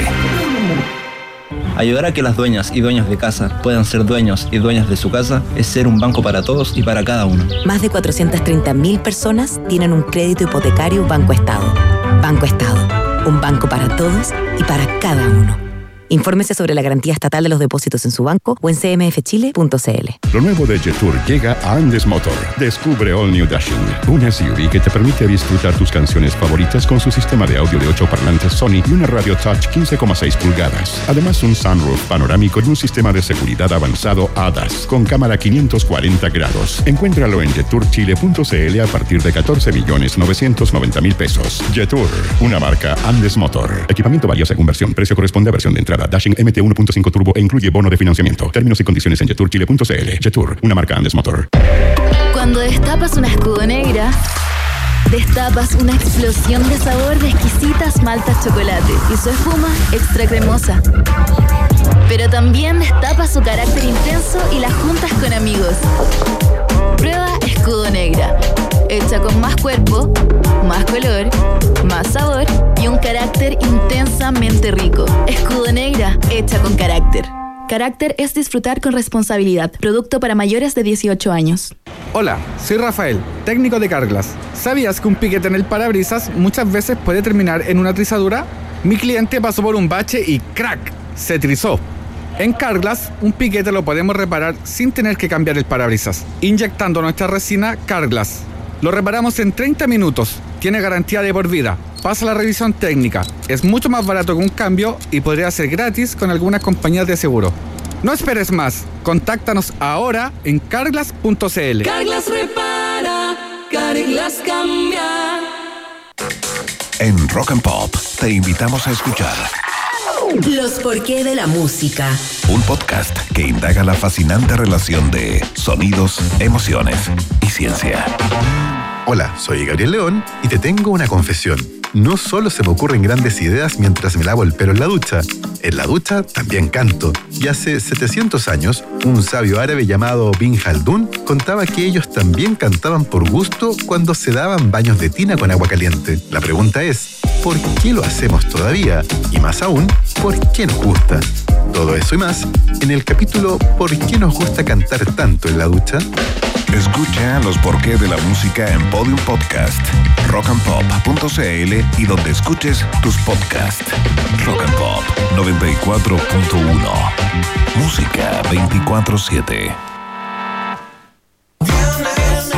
N: Ayudar a que las dueñas y dueños de casa puedan ser dueños y dueñas de su casa es ser un banco para todos y para cada uno.
E: Más de 430.000 personas tienen un crédito hipotecario Banco Estado. Banco Estado, un banco para todos y para cada uno. Infórmese sobre la garantía estatal de los depósitos en su banco o en cmfchile.cl.
F: Lo nuevo de Jetour llega a Andes Motor. Descubre All New Dashing, un SUV que te permite disfrutar tus canciones favoritas con su sistema de audio de 8 parlantes Sony y una radio touch 15,6 pulgadas. Además, un sunroof panorámico y un sistema de seguridad avanzado ADAS con cámara 540 grados. Encuéntralo en jetourchile.cl a partir de 14 millones 990 mil pesos. Jetour, una marca Andes Motor. Equipamiento varía según versión. Precio corresponde a versión de entrada. Dashing MT 1.5 Turbo e incluye bono de financiamiento. Términos y condiciones en jetourchile.cl. Jetour, una marca Andes Motor.
O: Cuando destapas una escudo negra, destapas una explosión de sabor de exquisitas maltas chocolate y su espuma extra cremosa. Pero también destapas su carácter intenso y las juntas con amigos. Prueba escudo negra, hecha con más cuerpo, más color, más sabor y un carácter intensamente rico. Escudo negra, hecha con carácter. Carácter es disfrutar con responsabilidad. Producto para mayores de 18 años.
J: Hola, soy Rafael, técnico de Carglass. ¿Sabías que un piquete en el parabrisas muchas veces puede terminar en una trizadura? Mi cliente pasó por un bache y ¡crack! se trizó. En Carglass, un piquete lo podemos reparar sin tener que cambiar el parabrisas, inyectando nuestra resina Carglass. Lo reparamos en 30 minutos, tiene garantía de por vida, pasa la revisión técnica, es mucho más barato que un cambio y podría ser gratis con algunas compañías de seguro. No esperes más, contáctanos ahora en carglass.cl.
A: Carglass repara, Carglass cambia.
D: En Rock and Pop te invitamos a escuchar
E: Los porqué de la música.
D: un podcast que indaga la fascinante relación de sonidos, emociones y ciencia.
P: Hola, soy Gabriel León y te tengo una confesión. No solo se me ocurren grandes ideas mientras me lavo el pelo en la ducha, en la ducha también canto. Y hace 700 años, un sabio árabe llamado Bin Khaldun contaba que ellos también cantaban por gusto cuando se daban baños de tina con agua caliente. La pregunta es, ¿por qué lo hacemos todavía? Y más aún, ¿por qué nos gusta? Todo eso y más en el capítulo ¿Por qué nos gusta cantar tanto en la ducha?
D: Escucha los porqué de la música en Podium Podcast, rockandpop.cl y donde escuches tus podcasts. Rock and Pop 94.1. Música 24-7.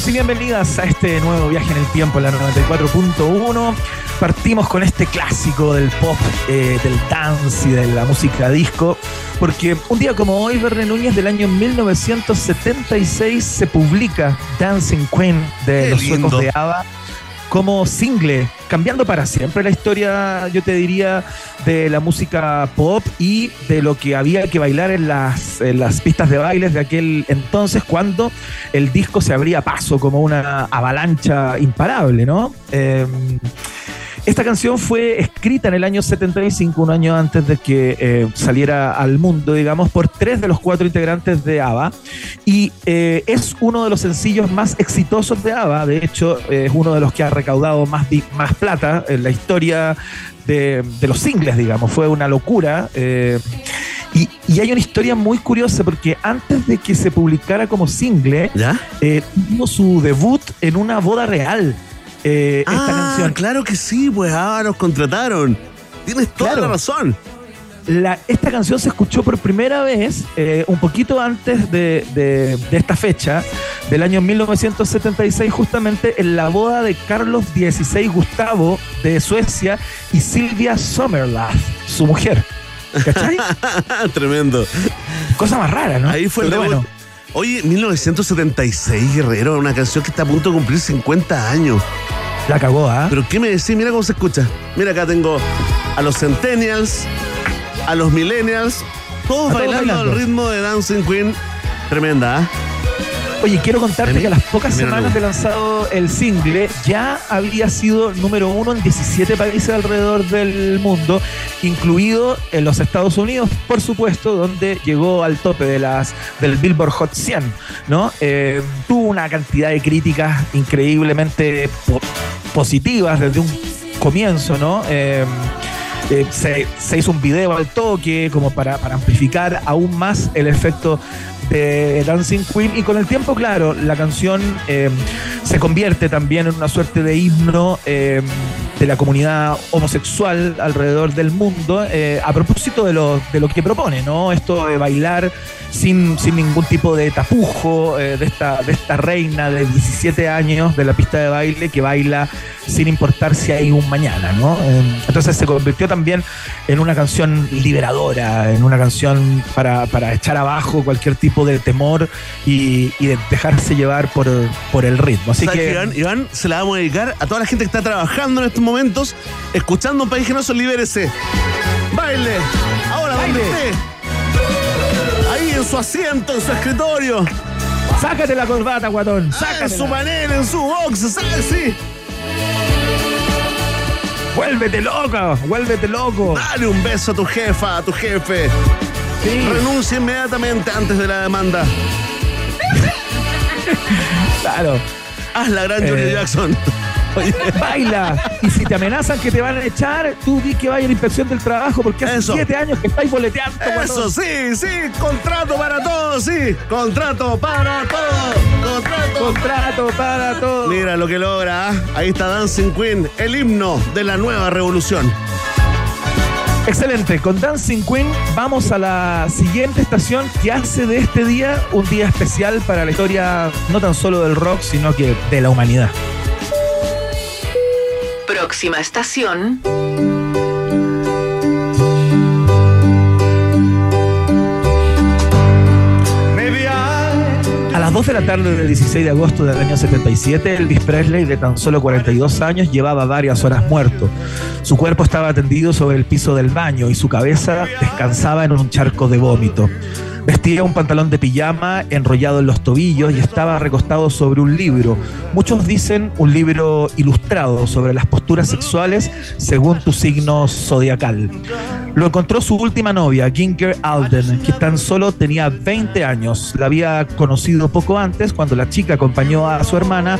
C: Bienvenidos y bienvenidas a este nuevo viaje en el tiempo, la 94.1. Partimos con este clásico del pop, eh, del dance y de la música disco, porque un día como hoy, Verne Núñez del año 1976 se publica Dancing Queen de
B: Qué
C: los
B: lindo.
C: suecos de ABBA como single, cambiando para siempre la historia, yo te diría, de la música pop y de lo que había que bailar en las, las pistas de bailes de aquel entonces, cuando el disco se abría paso como una avalancha imparable, ¿no? Eh, esta canción fue escrita en el año 75, un año antes de que eh, saliera al mundo, digamos, por tres de los cuatro integrantes de ABBA. Y eh, es uno de los sencillos más exitosos de ABBA. De hecho, eh, es uno de los que ha recaudado más, más plata en la historia de, de los singles, digamos. Fue una locura. eh, y, y hay una historia muy curiosa porque antes de que se publicara como single, eh, tuvo su debut en una boda real. Eh, esta
B: Ah,
C: canción.
B: claro que sí, pues ahora nos contrataron. Tienes toda
C: Claro.
B: la razón.
C: La- esta canción se escuchó por primera vez eh, un poquito antes de, de- de esta fecha, del año 1976, justamente en la boda de Carlos XVI Gustavo de Suecia y Silvia Sommerlath, su mujer. ¿Cachai? [LAUGHS]
B: Tremendo.
C: Cosa más rara, ¿no?
B: Ahí fue el
C: bueno.
B: Oye, 1976, Guerrero, una canción que está a punto de cumplir 50 años.
C: La cagó, ¿ah?
B: Pero ¿qué me decís? Mira cómo se escucha. Mira, acá tengo a los Centennials, a los Millennials, todos bailando, al ritmo de Dancing Queen. Tremenda, ¿ah?
C: Oye, quiero contarte que a las pocas semanas de lanzado el single ya había sido número uno en 17 países alrededor del mundo, incluido en los Estados Unidos, por supuesto, donde llegó al tope de las del Billboard Hot 100, ¿no? Eh, tuvo una cantidad de críticas increíblemente po- positivas desde un comienzo, ¿no? Eh, eh, se, hizo un video al toque como para, amplificar aún más el efecto de Dancing Queen y con el tiempo, claro, la canción se convierte también en una suerte de himno de la comunidad homosexual alrededor del mundo eh, a propósito de lo, de lo que propone, ¿no? Esto de bailar sin, sin ningún tipo de tapujo, eh, de, esta, de esta reina de 17 años de la pista de baile que baila sin importar si hay un mañana, ¿no? Eh, entonces se convirtió también en una canción liberadora, en una canción para, para echar abajo cualquier tipo de temor y, y de dejarse llevar por, por el ritmo. Así
B: ¿Sabes
C: que,
B: Iván, se la vamos a dedicar a toda la gente que está trabajando en estos momentos, escuchando un país generoso, libérese. Baile, ahora donde esté. Ahí en su asiento, en su escritorio.
C: Sácate la corbata, guatón.
B: Ah, en
C: Sácatela.
B: su panel, en su box, ¿sabes? Sí.
C: Vuélvete loco, vuélvete loco.
B: Dale un beso a tu jefa, a tu jefe. Renuncia inmediatamente antes de la demanda. [LAUGHS]
C: Claro.
B: Haz la gran Johnny
C: Eh,
B: Jackson. [LAUGHS]
C: Baila. Y si te amenazan que te van a echar, tú di que vaya a la inspección del trabajo porque hace
B: Eso.
C: siete años que estáis boleteando.
B: Eso, sí, sí, contrato para todos, sí. Contrato para todos. Contrato.
C: Contrato para todos.
B: Mira lo que logra. ¿ah? Ahí está Dancing Queen, el himno de la nueva revolución.
C: Excelente, con Dancing Queen vamos a la siguiente estación que hace de este día un día especial para la historia no tan solo del rock, sino que de la humanidad.
Q: Próxima estación.
C: A las 2 de la tarde del 16 de agosto del año 77, Elvis Presley, de tan solo 42 años, llevaba varias horas muerto. Su cuerpo estaba tendido sobre el piso del baño y su cabeza descansaba en un charco de vómito. Vestía un pantalón de pijama enrollado en los tobillos y estaba recostado sobre un libro. Muchos dicen un libro ilustrado sobre las posturas sexuales según tu signo zodiacal. Lo encontró su última novia, Ginger Alden, que tan solo tenía 20 años. La había conocido poco antes cuando la chica acompañó a su hermana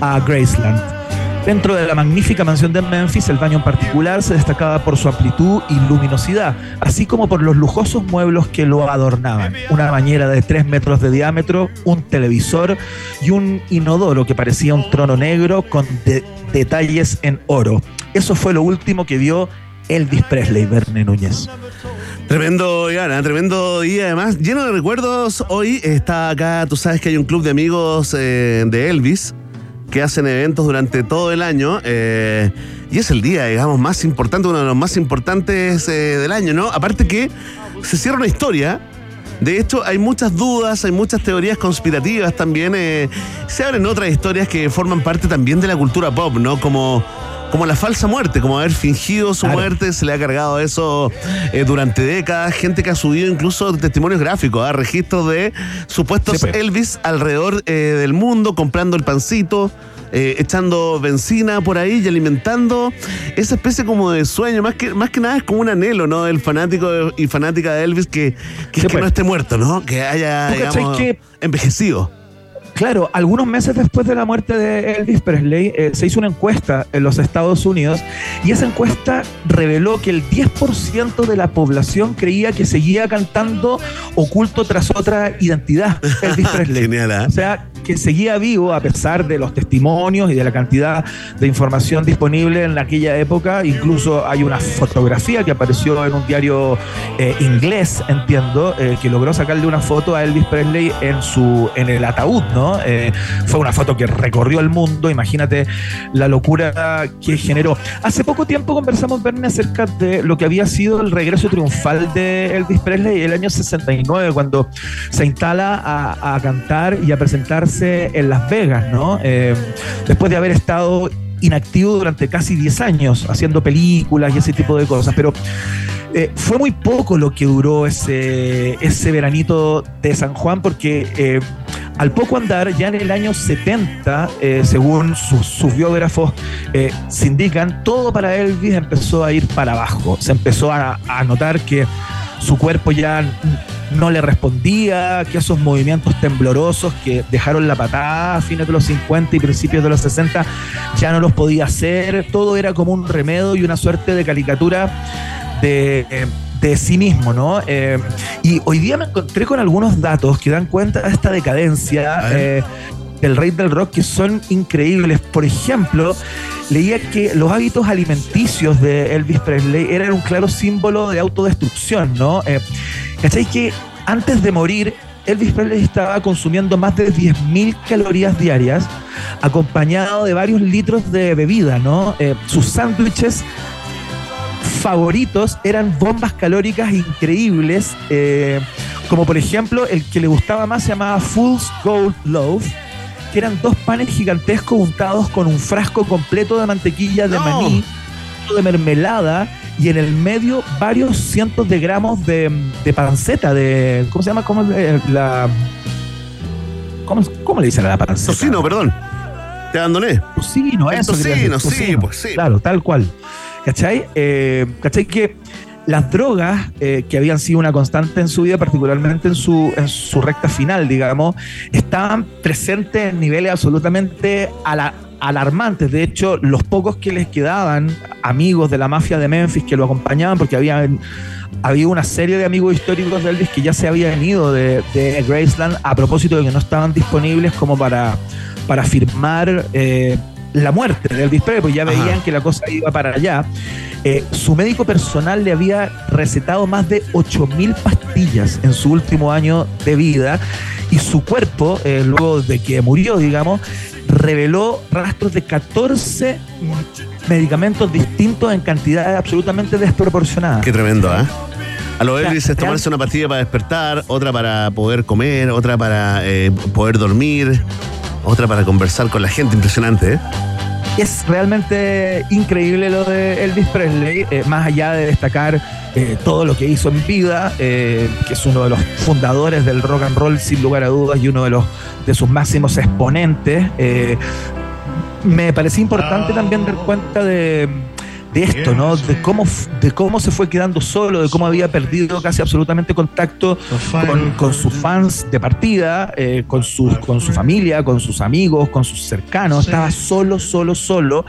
C: a Graceland. Dentro de la magnífica mansión de Memphis, el baño en particular se destacaba por su amplitud y luminosidad, así como por los lujosos muebles que lo adornaban. Una bañera de 3 metros de diámetro, un televisor y un inodoro que parecía un trono negro con de- detalles en oro. Eso fue lo último que vio Elvis Presley, Verne Núñez.
B: Tremendo, Ivana, tremendo día además, lleno de recuerdos. Hoy está acá, tú sabes que hay un club de amigos eh, de Elvis que hacen eventos durante todo el año eh, y es el día, digamos, más importante, uno de los más importantes eh, del año, ¿no? Aparte que se cierra una historia. De hecho, hay muchas dudas, hay muchas teorías conspirativas también. eh, se abren otras historias que forman parte también de la cultura pop, ¿no? Como, como la falsa muerte, como haber fingido su muerte, se le ha cargado eso eh, durante décadas. Gente que ha subido incluso testimonios gráficos, a registros de supuestos
C: Sí, pues.
B: Elvis alrededor eh, del mundo, comprando el pancito. Eh, echando benzina por ahí y alimentando esa especie como de sueño, más que, más que nada es como un anhelo, ¿no? Del fanático y fanática de Elvis que, que, es que
C: pues.
B: no esté muerto, ¿no? Que haya
C: ¿Tú cachai
B: digamos,
C: que-
B: envejecido.
C: Claro, algunos meses después de la muerte de Elvis Presley, eh, se hizo una encuesta en los Estados Unidos y esa encuesta reveló que el 10% de la población creía que seguía cantando oculto tras otra identidad [LAUGHS] Elvis Presley.
B: Genial, ¿ah?
C: O sea, que seguía vivo a pesar de los testimonios y de la cantidad de información disponible en aquella época. Incluso hay una fotografía que apareció en un diario eh, inglés, entiendo, eh, que logró sacarle una foto a Elvis Presley en su en el ataúd, ¿no? Eh, fue una foto que recorrió el mundo. Imagínate la locura que generó. Hace poco tiempo conversamos, Verne, acerca de lo que había sido el regreso triunfal de Elvis Presley el año 69, cuando se instala a cantar y a presentarse en Las Vegas, ¿no? Eh, después de haber estado inactivo durante casi 10 años haciendo películas y ese tipo de cosas, pero eh, fue muy poco lo que duró ese, ese veranito de San Juan porque eh, al poco andar, ya en el año 70, eh, según sus, biógrafos se indican, todo para Elvis empezó a ir para abajo. Se empezó a notar que su cuerpo ya no le respondía, que esos movimientos temblorosos que dejaron la patada a fines de los 50 y principios de los 60 ya no los podía hacer. Todo era como un remedio y una suerte de caricatura de, eh, de sí mismo, ¿no? Eh, y hoy día me encontré con algunos datos que dan cuenta de esta decadencia. eh, del rey del rock que son increíbles. Por ejemplo, leía que los hábitos alimenticios de Elvis Presley eran un claro símbolo de autodestrucción, ¿no? Eh. Que antes de morir, Elvis Presley estaba consumiendo más de 10.000 calorías diarias, acompañado de varios litros de bebida, ¿no? Eh, sus sándwiches favoritos eran bombas calóricas increíbles, eh, como por ejemplo el que le gustaba más se llamaba Fool's Gold Loaf, que eran dos panes gigantescos untados con un frasco completo de mantequilla de
B: No.
C: maní, de mermelada y en el medio varios cientos de gramos de, de panceta, de. ¿Cómo se llama? ¿Cómo eh, la. ¿Cómo, cómo le dicen a la panceta?
B: Tocino, perdón. Te abandoné.
C: Tocino, eso.
B: tocino, sí, pues sí.
C: Claro, tal cual. ¿Cachai? Eh, ¿Cachai? Que las drogas eh, que habían sido una constante en su vida, particularmente en su, en su recta final, digamos, estaban presentes en niveles absolutamente ala- alarmantes. De hecho, los pocos que les quedaban, amigos de la mafia de Memphis que lo acompañaban, porque había, había una serie de amigos históricos de Elvis que ya se habían ido de, de Graceland a propósito de que no estaban disponibles como para, para firmar eh, la muerte de Elvis Presley, pues ya veían que la cosa iba para allá. Eh, su médico personal le había recetado más de 8.000 pastillas en su último año de vida y su cuerpo, eh, luego de que murió, digamos, reveló rastros de 14 medicamentos distintos en cantidades absolutamente desproporcionadas.
B: Qué tremendo, ¿ah? A los
C: O sea,
B: Elvis es tomarse una pastilla para despertar, otra para poder comer, otra para eh, poder dormir, otra para conversar con la gente. Impresionante, ¿eh?
C: Es realmente increíble lo de Elvis Presley, eh, más allá de destacar eh, todo lo que hizo en vida, eh, que es uno de los fundadores del rock and roll sin lugar a dudas y uno de los de sus máximos exponentes. eh, me parecía importante también dar cuenta de, de esto, ¿no? De cómo, de cómo se fue quedando solo, de cómo había perdido casi absolutamente contacto con, con sus fans de partida, eh, con, sus, con su familia, con sus amigos, con sus cercanos. Estaba solo, solo, solo.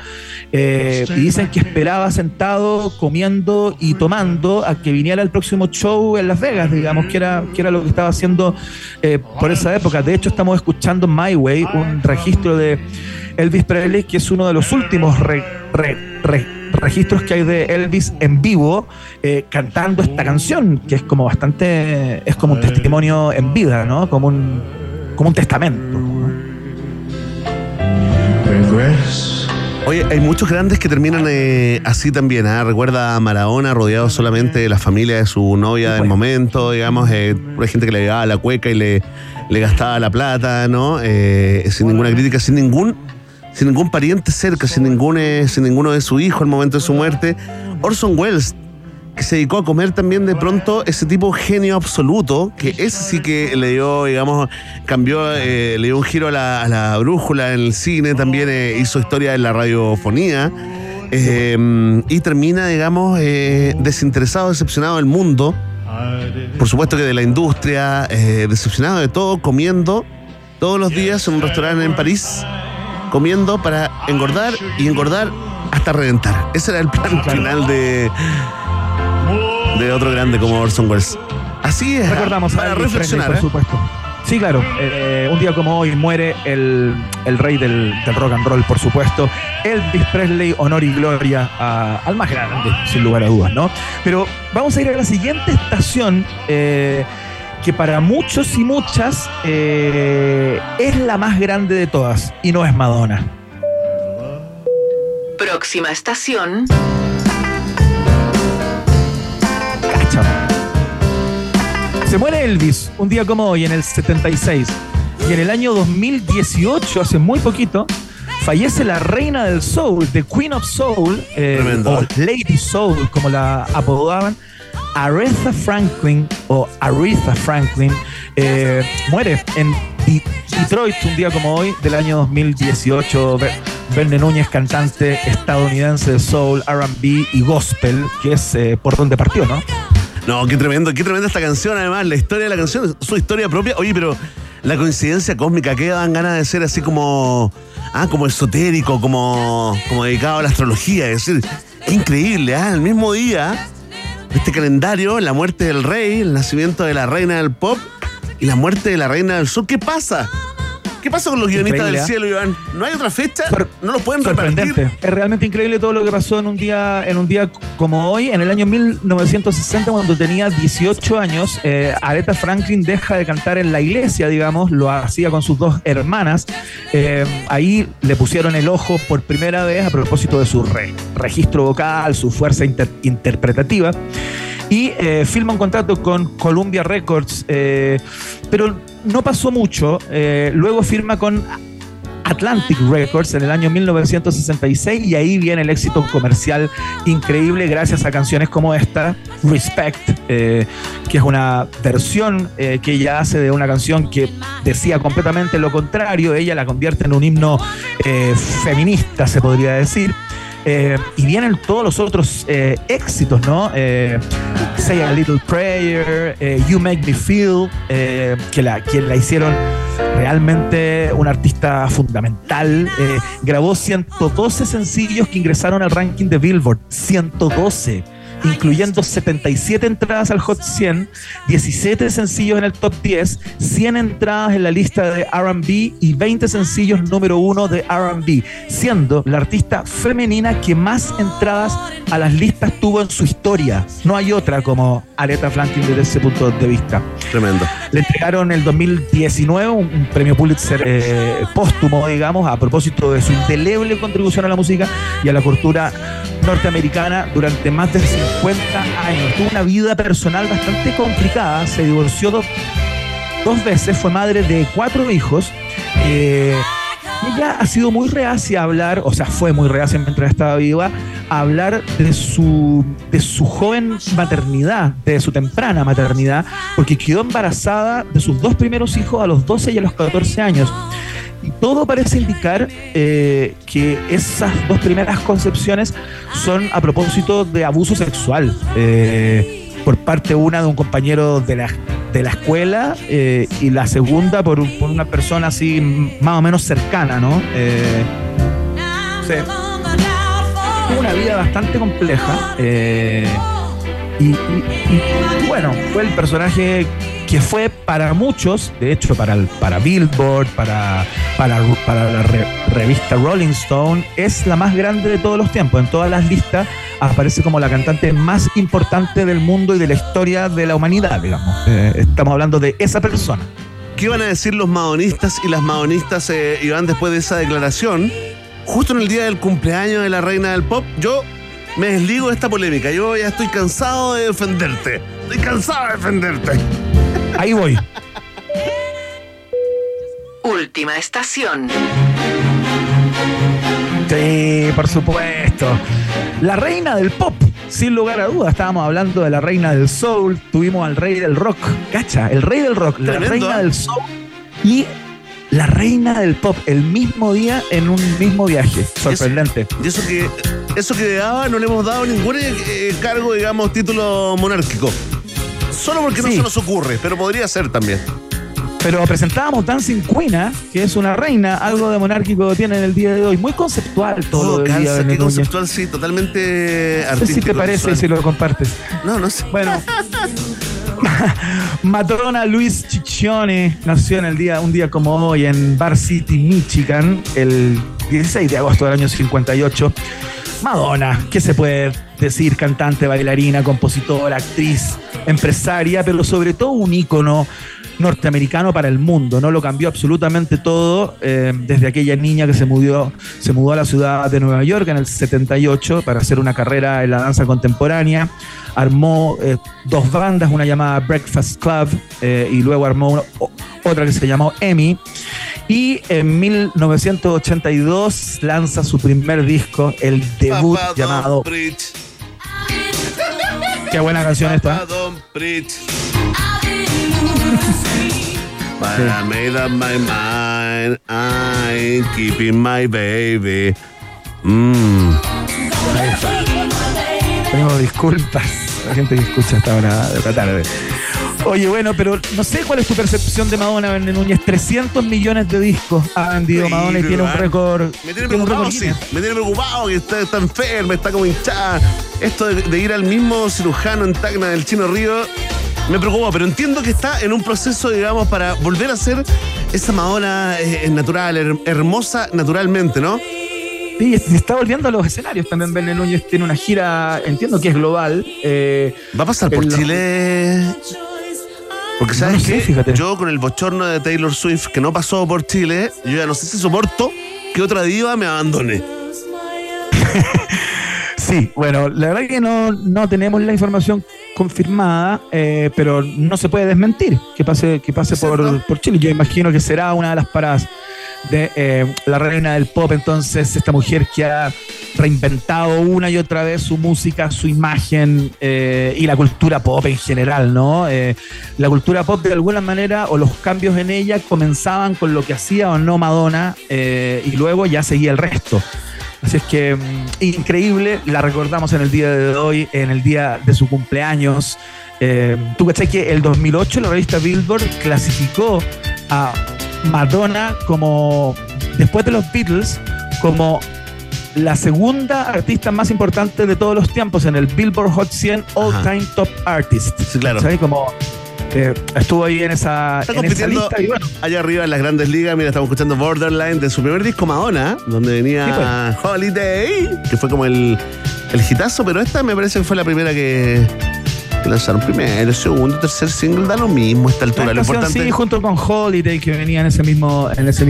C: Eh, y dicen que esperaba sentado, comiendo y tomando a que viniera el próximo show en Las Vegas, digamos, que era, que era lo que estaba haciendo eh, por esa época. De hecho, estamos escuchando My Way, un registro de Elvis Presley, que es uno de los últimos re- re- re- registros que hay de Elvis en vivo eh, cantando esta canción, que es como bastante, es como un testimonio en vida, ¿no? Como un, como un testamento.
B: Oye, hay muchos grandes que terminan eh, así también. ¿ah? Recuerda a Maradona rodeado solamente de la familia de su novia del momento, digamos, eh, hay gente que le daba la cueca y le, le gastaba la plata, ¿no? Eh, sin ninguna crítica, sin ningún, sin ningún pariente cerca, sin ningún, eh, sin ninguno de su hijo al momento de su muerte. Orson Welles, que se dedicó a comer también de pronto ese tipo genio absoluto, que ese sí que le dio, digamos, cambió, eh, le dio un giro a la, a la brújula en el cine, también eh, hizo historia en la radiofonía. eh, y termina, digamos, desinteresado, decepcionado del mundo, por supuesto que de la industria, decepcionado de todo, comiendo todos los días en un restaurante en París, comiendo para engordar y engordar hasta reventar. Ese era el plan final de, de otro grande como Orson Welles. Así es.
C: Recordamos
B: para reflexionar.
C: Presley,
B: ¿eh?
C: por supuesto. Sí, claro. eh, un día como hoy muere el, el rey del, del rock and roll, por supuesto. Elvis Presley, honor y gloria a- al más grande, sin lugar a dudas, ¿no? Pero vamos a ir a la siguiente estación, eh, que para muchos y muchas eh, es la más grande de todas, y no es Madonna.
Q: Próxima estación.
C: Se muere Elvis un día como hoy, en el 76. Y en el año 2018, hace muy poquito, fallece la reina del soul, The Queen of Soul, eh, o Lady Soul, como la apodaban, Aretha Franklin, o Aretha Franklin, eh, muere en Detroit un día como hoy, del año 2018. Ver- Verne Núñez, cantante estadounidense de soul, RB y gospel, que es eh, por donde partió, ¿no?
B: No, qué tremendo, qué tremenda esta canción, además, la historia de la canción, su historia propia. Oye, pero la coincidencia cósmica, ¿qué dan ganas de ser así como, ah, como esotérico, como, como dedicado a la astrología? Es decir, increíble, ¿ah? El mismo día, este calendario, la muerte del rey, el nacimiento de la reina del pop y la muerte de la reina del sur. ¿Qué pasa? ¿Qué pasa con los guionistas
C: Increíble,
B: del
C: ¿eh?
B: cielo, Iván? ¿No hay otra fecha? ¿No los pueden repartir?
C: Es realmente increíble todo lo que pasó en un día, en un día como hoy, en el año 1960, cuando tenía 18 años. eh, Aretha Franklin deja de cantar en la iglesia, digamos, lo hacía con sus dos hermanas. Eh, ahí le pusieron el ojo por primera vez a propósito de su re- registro vocal, su fuerza inter- interpretativa. Y eh, firma un contrato con Columbia Records, eh, pero no pasó mucho. Eh, luego firma con Atlantic Records en el año 1966 y ahí viene el éxito comercial increíble gracias a canciones como esta, Respect, eh, que es una versión eh, que ella hace de una canción que decía completamente lo contrario, ella la convierte en un himno eh, feminista, se podría decir. Eh, y vienen todos los otros eh, éxitos, ¿no? Eh, Say a Little Prayer, You Make Me Feel, que, la, que la hicieron realmente un artista fundamental. Grabó 112 sencillos que ingresaron al ranking de Billboard. 112 incluyendo 77 entradas al Hot 100, 17 sencillos en el Top 10, 100 entradas en la lista de RB y 20 sencillos número uno de RB, siendo la artista femenina que más entradas a las listas tuvo en su historia. No hay otra como Aretha Franklin desde ese punto de vista.
B: Tremendo.
C: Le entregaron en el 2019 un, un premio Pulitzer eh, póstumo, digamos, a propósito de su indeleble contribución a la música y a la cultura norteamericana durante más de 50 años. Tuvo una vida personal bastante complicada, se divorció dos, dos veces, fue madre de cuatro hijos. eh, ella ha sido muy reacia a hablar, o sea, fue muy reacia mientras estaba viva, a hablar de su, de su joven maternidad, de su temprana maternidad, porque quedó embarazada de sus dos primeros hijos a los 12 y a los 14 años. Y todo parece indicar eh, que esas dos primeras concepciones son a propósito de abuso sexual. eh, por parte una de un compañero de la, de la escuela eh, y la segunda por, por una persona así más o menos cercana, ¿no? Sí. Una vida bastante compleja. y- y, bueno, fue el personaje que fue para muchos, de hecho para, para Billboard, para, para, para la re- revista Rolling Stone, es la más grande de todos los tiempos. En todas las listas aparece como la cantante más importante del mundo y de la historia de la humanidad, digamos. Eh, estamos hablando de esa persona.
B: ¿Qué iban a decir los maonistas y las maonistas, eh, Iván, después de esa declaración? Justo en el día del cumpleaños de la reina del pop, yo me desligo de esta polémica. Yo ya estoy cansado de defenderte. Estoy cansado de defenderte.
C: Ahí voy.
Q: Última estación.
C: Sí, por supuesto. La reina del pop, sin lugar a dudas. Estábamos hablando de la reina del soul, tuvimos al rey del rock. Cacha, el rey del rock, la reina
B: ¿eh?
C: del soul y la reina del pop el mismo día en un mismo viaje. Sorprendente.
B: Y eso que, eso que daba, no le hemos dado ningún eh, cargo, digamos, título monárquico. Solo porque no se nos ocurre, pero podría ser también.
C: Pero presentábamos Dancing Queen, ¿ah? que es una reina, algo de monárquico tiene en el día de hoy. Muy conceptual todo, lo del día
B: qué conceptual, sí, totalmente
C: No sé si
B: artístico.
C: te parece
B: visual.
C: si lo compartes.
B: No, no sé.
C: Bueno. [LAUGHS] Madonna Luis Ciccione nació en el día, un día como hoy en Bar City, Michigan, el 16 de agosto del año 58. Madonna, ¿qué se puede decir? Cantante, bailarina, compositora, actriz, empresaria, pero sobre todo un ícono norteamericano para el mundo, ¿no? Lo cambió absolutamente todo eh, desde aquella niña que se mudó, se mudó a la ciudad de Nueva York en el 78 para hacer una carrera en la danza contemporánea. Armó eh, dos bandas, una llamada Breakfast Club eh, y luego armó una- otra que se llamó Emmy. Y en 1982 lanza su primer disco, el debut
B: Papá
C: llamado...
B: Preach.
C: Qué buena canción esta.
B: Papá Don't Preach. But I made up my mind. I'm keeping my baby. Mm.
C: Tengo disculpas la gente que escucha esta hora de la tarde. Oye, bueno, pero no sé cuál es tu percepción de Madonna, Verne Núñez. 300 millones de discos ha vendido Madonna y tiene un récord.
B: Me tiene preocupado, sí. Me tiene preocupado que está, está enferma, está como hinchada. Esto de, de ir al mismo cirujano en Tacna del Chino Río me preocupa, pero entiendo que está en un proceso, digamos, para volver a ser esa Madonna es, es natural, her- hermosa naturalmente, ¿no?
C: Sí, se está volviendo a los escenarios. También Verne Núñez tiene una gira, entiendo que es global. eh,
B: ¿Va a pasar por
C: los-
B: Chile? Porque
C: No
B: sabes
C: sé, fíjate.
B: yo con el bochorno de Taylor Swift que no pasó por Chile, yo ya no sé si soporto que otra diva me abandone. [LAUGHS]
C: Sí, bueno, la verdad que no, no tenemos la información confirmada, eh, pero no se puede desmentir que pase, que pase por, por Chile. Yo imagino que será una de las paradas de eh, la reina del pop, entonces esta mujer que ha reinventado una y otra vez su música, su imagen eh, y la cultura pop en general, ¿no? Eh, la cultura pop de alguna manera o los cambios en ella comenzaban con lo que hacía o no Madonna eh, y luego ya seguía el resto. Así es que mm, increíble, la recordamos en el día de hoy, en el día de su cumpleaños. Eh, Tú cachai que el 2008 la revista Billboard clasificó a Madonna como, después de los Beatles, como la segunda artista más importante de todos los tiempos en el Billboard Hot 100 All
B: Ajá.
C: Time Top Artist.
B: Sí, claro.
C: ¿Sabes? Como eh, estuvo ahí en esa,
B: Está
C: en esa
B: compitiendo
C: lista y bueno.
B: allá arriba en las grandes ligas. Mira, estamos escuchando Borderline de su primer disco Madonna, donde venía
C: pues.
B: Holiday, que fue como el, el hitazo, pero esta me parece que fue la primera que, lanzaron. Primero, segundo, tercer single, da lo mismo a esta altura.
C: La
B: Lo importante
C: sí, junto con Holiday que venía en ese mismo, en ese